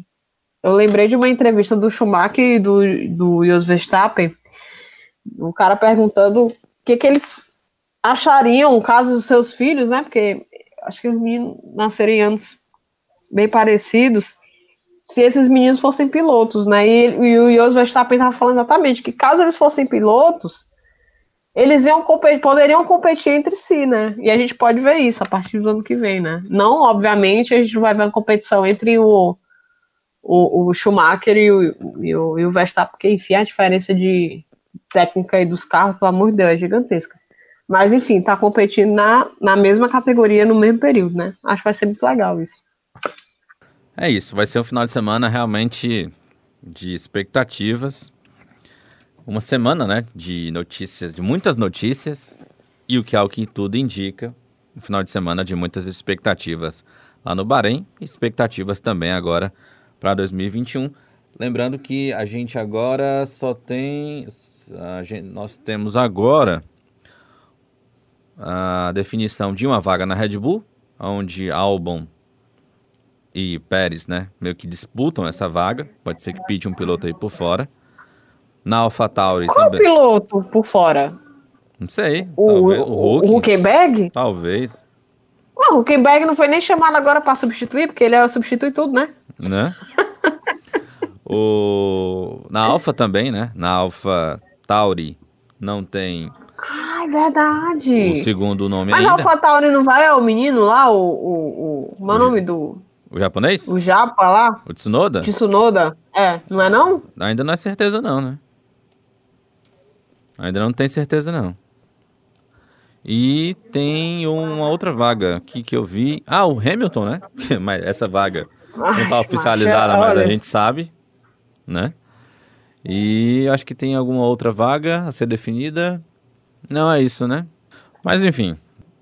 B: Eu lembrei de uma entrevista do Schumacher e do, do Jos Verstappen, o cara perguntando o que, que eles achariam, caso os seus filhos, né? Porque acho que os meninos nasceram em anos bem parecidos, se esses meninos fossem pilotos, né? E, e o Jos Verstappen estava falando exatamente que caso eles fossem pilotos, eles iam competir, poderiam competir entre si, né? E a gente pode ver isso a partir do ano que vem, né? Não, obviamente, a gente vai ver uma competição entre o, o, o Schumacher e o, e o, e o Verstappen, porque, enfim, a diferença de técnica aí dos carros, pelo amor de Deus, é gigantesca. Mas, enfim, tá competindo na, na mesma categoria no mesmo período, né? Acho que vai ser muito legal isso.
A: É isso, vai ser um final de semana realmente de expectativas. Uma semana, né, de notícias, de muitas notícias. E o que é o que tudo indica, um final de semana de muitas expectativas lá no Bahrein, expectativas também agora para 2021. Lembrando que a gente agora só tem. Gente, nós temos agora a definição de uma vaga na Red Bull, onde Albon e Pérez, né, meio que disputam essa vaga. Pode ser que pide um piloto aí por fora. Na AlphaTauri
B: Qual
A: também.
B: piloto por fora?
A: Não sei.
B: O, talvez, o, o Huckenberg?
A: Talvez.
B: O Huckenberg não foi nem chamado agora para substituir, porque ele é substitui tudo, né?
A: Né? o... Na Alfa também, né? Na Alpha Tauri não tem
B: ah, é verdade.
A: O segundo nome
B: Mas
A: ainda.
B: Mas AlphaTauri não vai, é o menino lá, o... o, o como é o nome do...
A: O japonês?
B: O japa lá.
A: O Tsunoda?
B: Tsunoda, é. Não é não?
A: Ainda não é certeza não, né? Ainda não tem certeza não. E tem uma outra vaga aqui que eu vi. Ah, o Hamilton, né? mas essa vaga não está oficializada, mas a gente sabe, né? E acho que tem alguma outra vaga a ser definida. Não é isso, né? Mas enfim,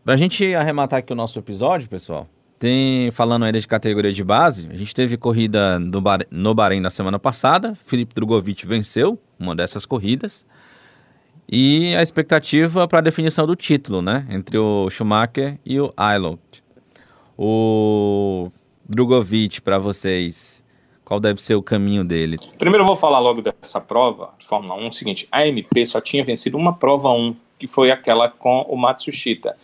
A: pra gente arrematar aqui o nosso episódio, pessoal, tem, falando ainda de categoria de base, a gente teve corrida no, Bahrein, no Bahrein na semana passada, Felipe Drogovic venceu uma dessas corridas, e a expectativa para a definição do título, né, entre o Schumacher e o Aylot. O Drogovic, para vocês, qual deve ser o caminho dele?
C: Primeiro eu vou falar logo dessa prova de Fórmula 1, o seguinte, a MP só tinha vencido uma prova 1, que foi aquela com o Matsushita,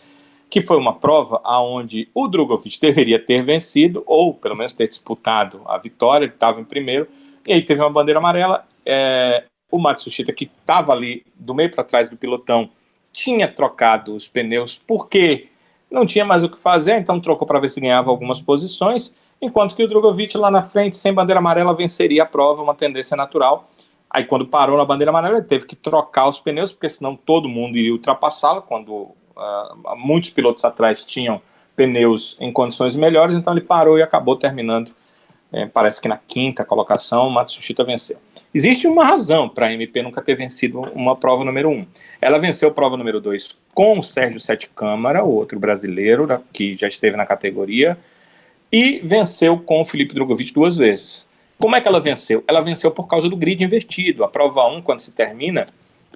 C: que foi uma prova aonde o Drogovic deveria ter vencido, ou pelo menos ter disputado a vitória, ele estava em primeiro, e aí teve uma bandeira amarela, é, o Matsushita, que estava ali do meio para trás do pilotão, tinha trocado os pneus porque não tinha mais o que fazer, então trocou para ver se ganhava algumas posições, enquanto que o Drogovic lá na frente, sem bandeira amarela, venceria a prova, uma tendência natural. Aí quando parou na bandeira amarela, ele teve que trocar os pneus, porque senão todo mundo iria ultrapassá-lo, quando uh, muitos pilotos atrás tinham pneus em condições melhores, então ele parou e acabou terminando, é, parece que na quinta colocação, o Matsushita venceu. Existe uma razão para a MP nunca ter vencido uma prova número um. Ela venceu a prova número dois com o Sérgio Sete Câmara, outro brasileiro que já esteve na categoria, e venceu com o Felipe Drogovic duas vezes. Como é que ela venceu? Ela venceu por causa do grid invertido. A prova 1, quando se termina,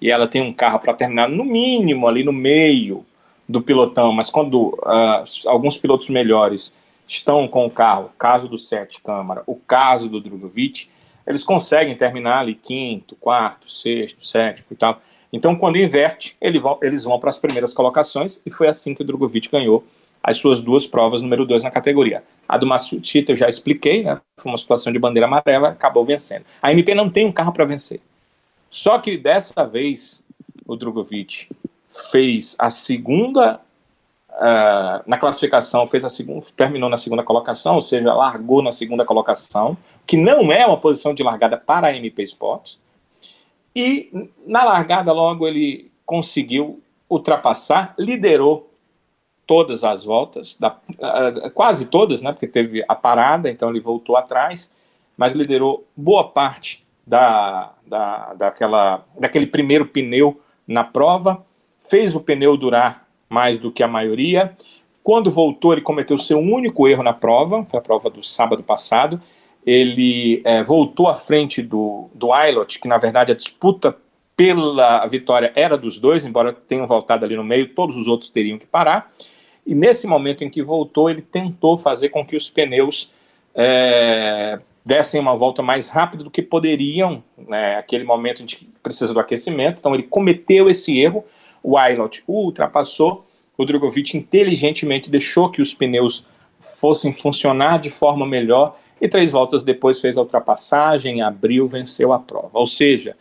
C: e ela tem um carro para terminar no mínimo ali no meio do pilotão, mas quando uh, alguns pilotos melhores estão com o carro, caso do Sete Câmara, o caso do Drogovic, eles conseguem terminar ali quinto, quarto, sexto, sétimo e tal. Então, quando inverte, vão, eles vão para as primeiras colocações e foi assim que o Drogovic ganhou as suas duas provas número dois na categoria. A do Massuchita eu já expliquei, né? Foi uma situação de bandeira amarela, acabou vencendo. A MP não tem um carro para vencer. Só que dessa vez o Drogovic fez a segunda uh, na classificação, fez a segunda, terminou na segunda colocação, ou seja, largou na segunda colocação, que não é uma posição de largada para a MP Sports. E na largada logo ele conseguiu ultrapassar, liderou todas as voltas, da, uh, quase todas, né, porque teve a parada, então ele voltou atrás, mas liderou boa parte da, da, daquela, daquele primeiro pneu na prova, fez o pneu durar mais do que a maioria. Quando voltou, ele cometeu seu único erro na prova, foi a prova do sábado passado. Ele é, voltou à frente do, do Ilot, que na verdade a disputa pela vitória era dos dois, embora tenham voltado ali no meio, todos os outros teriam que parar. E nesse momento em que voltou, ele tentou fazer com que os pneus é, dessem uma volta mais rápida do que poderiam, né, aquele momento em que precisa do aquecimento. Então ele cometeu esse erro, o Ailot o ultrapassou, o Drogovic inteligentemente deixou que os pneus fossem funcionar de forma melhor e três voltas depois fez a ultrapassagem, abriu, venceu a prova. Ou seja,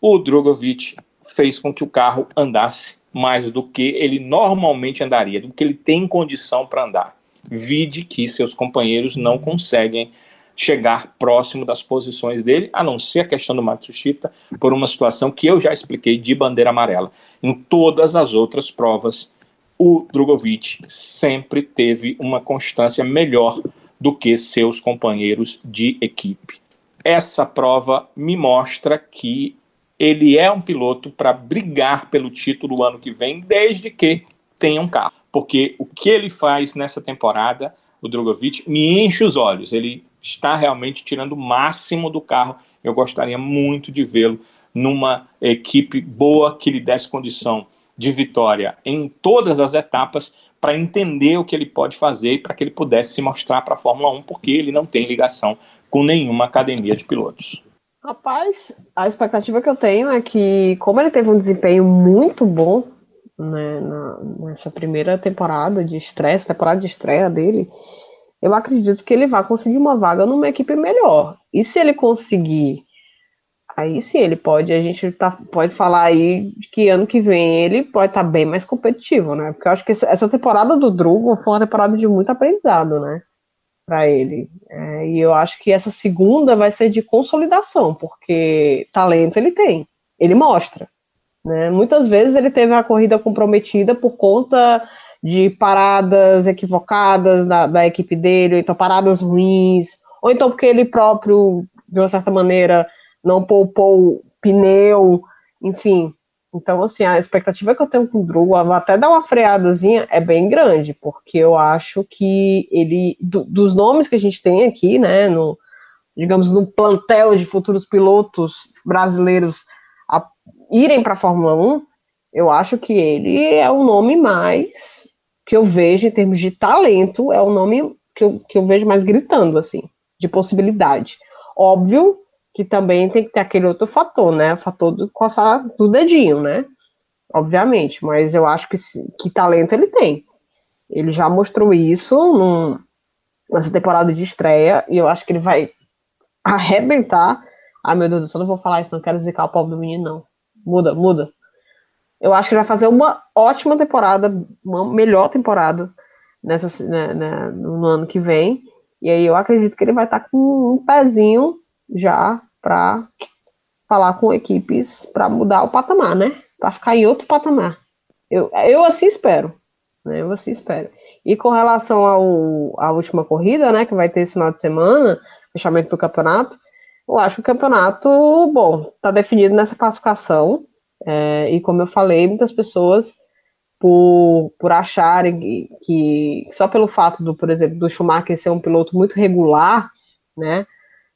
C: o Drogovic fez com que o carro andasse mais do que ele normalmente andaria, do que ele tem condição para andar. Vide que seus companheiros não conseguem chegar próximo das posições dele, a não ser a questão do Matsushita, por uma situação que eu já expliquei de bandeira amarela. Em todas as outras provas, o Drogovic sempre teve uma constância melhor do que seus companheiros de equipe. Essa prova me mostra que ele é um piloto para brigar pelo título do ano que vem, desde que tenha um carro. Porque o que ele faz nessa temporada, o Drogovic, me enche os olhos. Ele está realmente tirando o máximo do carro. Eu gostaria muito de vê-lo numa equipe boa que lhe desse condição de vitória em todas as etapas para entender o que ele pode fazer e para que ele pudesse se mostrar para a Fórmula 1, porque ele não tem ligação com nenhuma academia de pilotos.
B: Rapaz, a expectativa que eu tenho é que, como ele teve um desempenho muito bom né, na, nessa primeira temporada de estreia, temporada de estreia dele, eu acredito que ele vai conseguir uma vaga numa equipe melhor. E se ele conseguir, aí sim ele pode, a gente tá, pode falar aí que ano que vem ele pode estar tá bem mais competitivo, né? Porque eu acho que essa temporada do Drugo foi uma temporada de muito aprendizado, né? Para ele. É, e eu acho que essa segunda vai ser de consolidação, porque talento ele tem, ele mostra. Né? Muitas vezes ele teve a corrida comprometida por conta de paradas equivocadas da, da equipe dele, ou então paradas ruins, ou então porque ele próprio, de uma certa maneira, não poupou pneu, enfim. Então, assim, a expectativa que eu tenho com o Drugo, até dar uma freadazinha, é bem grande, porque eu acho que ele, do, dos nomes que a gente tem aqui, né, no, digamos, no plantel de futuros pilotos brasileiros a irem para a Fórmula 1, eu acho que ele é o nome mais que eu vejo em termos de talento, é o nome que eu, que eu vejo mais gritando, assim, de possibilidade. Óbvio que também tem que ter aquele outro fator, né? O fator do coçar do dedinho, né? Obviamente, mas eu acho que, que talento ele tem. Ele já mostrou isso num, nessa temporada de estreia, e eu acho que ele vai arrebentar. Ai, meu Deus do céu, não vou falar isso, não quero zicar o pobre do menino, não. Muda, muda. Eu acho que ele vai fazer uma ótima temporada, uma melhor temporada nessa, né, né, no ano que vem. E aí eu acredito que ele vai estar tá com um pezinho já para falar com equipes para mudar o patamar, né? Para ficar em outro patamar. Eu, eu assim espero. Né? Eu assim espero. E com relação ao, à última corrida, né, que vai ter esse final de semana, fechamento do campeonato, eu acho o campeonato, bom, está definido nessa classificação. É, e como eu falei, muitas pessoas, por, por acharem que, que, só pelo fato do, por exemplo, do Schumacher ser um piloto muito regular, né?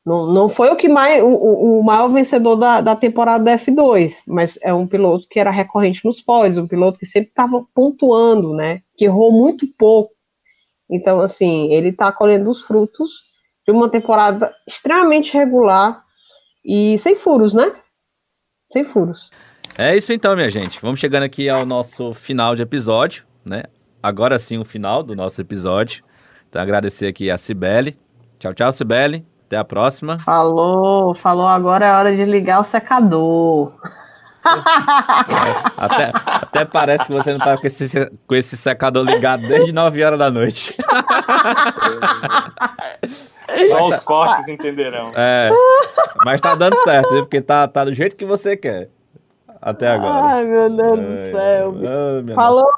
B: Não, não foi o que mais o, o maior vencedor da, da temporada da F2, mas é um piloto que era recorrente nos pódios, um piloto que sempre estava pontuando, né? Que errou muito pouco. Então, assim, ele está colhendo os frutos de uma temporada extremamente regular e sem furos, né? Sem furos.
A: É isso então, minha gente. Vamos chegando aqui ao nosso final de episódio, né? Agora sim o final do nosso episódio. Então agradecer aqui a Cibele. Tchau, tchau, Cibele. Até a próxima.
B: Falou, falou. Agora é hora de ligar o secador.
A: até, até parece que você não tá com esse, com esse secador ligado desde 9 horas da noite.
C: Só os fortes entenderão.
A: É, mas tá dando certo, viu? Porque tá, tá do jeito que você quer até agora.
B: Ai, meu Deus do céu. Ai, Falou,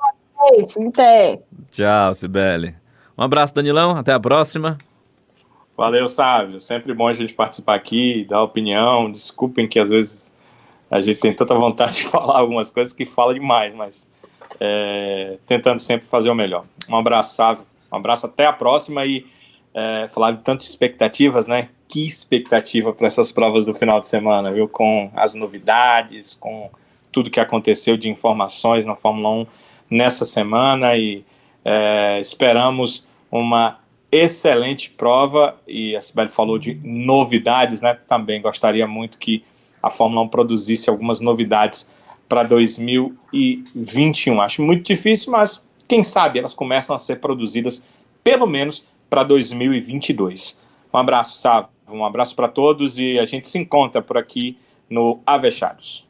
B: gente. Até.
A: Tchau, Sibeli. Um abraço, Danilão. Até a próxima.
C: Valeu, Sávio. Sempre bom a gente participar aqui, dar opinião. Desculpem que às vezes a gente tem tanta vontade de falar algumas coisas que fala demais, mas é, tentando sempre fazer o melhor. Um abraço, Sávio. Um abraço, até a próxima e é, falar de tantas expectativas, né? que expectativa para essas provas do final de semana, viu? Com as novidades, com tudo que aconteceu de informações na Fórmula 1 nessa semana e é, esperamos uma excelente prova e a Sibeli falou de novidades, né? Também gostaria muito que a Fórmula 1 produzisse algumas novidades para 2021. Acho muito difícil, mas quem sabe elas começam a ser produzidas pelo menos para 2022. Um abraço, Sávio. Um abraço para todos e a gente se encontra por aqui no Avechados.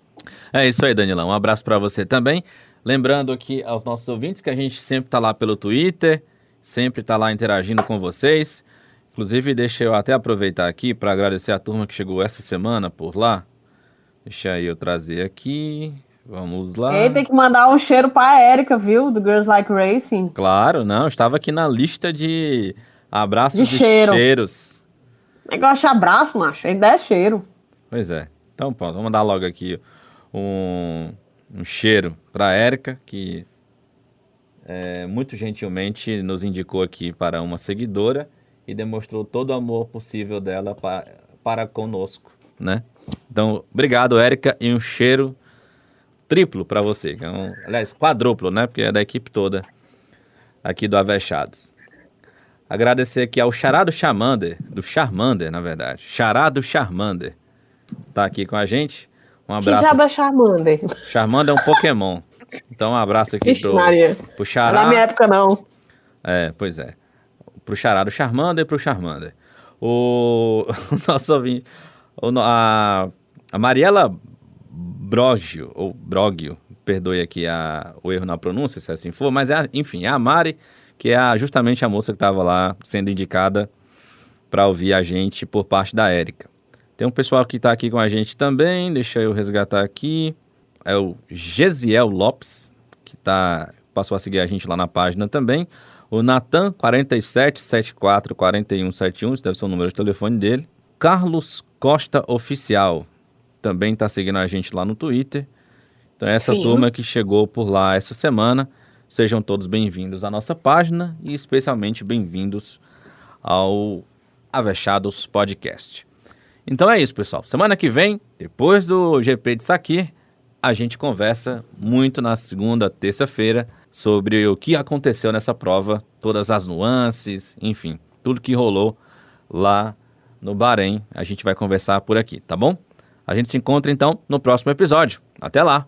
A: É isso aí, Danilão. Um abraço para você também. Lembrando aqui aos nossos ouvintes que a gente sempre está lá pelo Twitter, sempre está lá interagindo com vocês. Inclusive, deixa eu até aproveitar aqui para agradecer a turma que chegou essa semana por lá. Deixa aí eu trazer aqui. Vamos lá.
B: Ei, tem que mandar um cheiro pra Érica, viu? Do Girls Like Racing.
A: Claro, não. Estava aqui na lista de abraços de, cheiro. cheiros.
B: Negócio de abraço, macho. Ainda é cheiro.
A: Pois é. Então, pronto. Vamos mandar logo aqui um, um cheiro pra Érica, que é, muito gentilmente nos indicou aqui para uma seguidora e demonstrou todo o amor possível dela para, para conosco, né? Então, obrigado, Érica, e um cheiro triplo para você. É um, aliás, quadruplo, né? Porque é da equipe toda aqui do Avechados. Agradecer aqui ao Charado Charmander, do Charmander, na verdade. Charado Charmander. Tá aqui com a gente. Um abraço.
B: Que diabo é Charmander?
A: Charmander é um Pokémon. Então, um abraço aqui
B: Vixe, pro, Maria.
A: pro Chará.
B: Na minha época, não.
A: É, pois é. Pro Charado Charmander e pro Charmander. O, o nosso ouvinte, o, a, a Mariela Brogio, ou Brogio, perdoe aqui a, o erro na pronúncia, se assim for, mas é, enfim, é a Mari, que é a, justamente a moça que estava lá sendo indicada para ouvir a gente por parte da Érica. Tem um pessoal que está aqui com a gente também, deixa eu resgatar aqui. É o Gesiel Lopes, que tá, passou a seguir a gente lá na página também. O Natan, 47744171, esse deve ser o número de telefone dele. Carlos Costa Oficial, também está seguindo a gente lá no Twitter. Então, essa Sim. turma que chegou por lá essa semana, sejam todos bem-vindos à nossa página e especialmente bem-vindos ao Avechados Podcast. Então é isso, pessoal. Semana que vem, depois do GP de Sakir, a gente conversa muito na segunda, terça-feira sobre o que aconteceu nessa prova, todas as nuances, enfim, tudo que rolou lá no Bahrein. A gente vai conversar por aqui, tá bom? A gente se encontra então no próximo episódio. Até lá!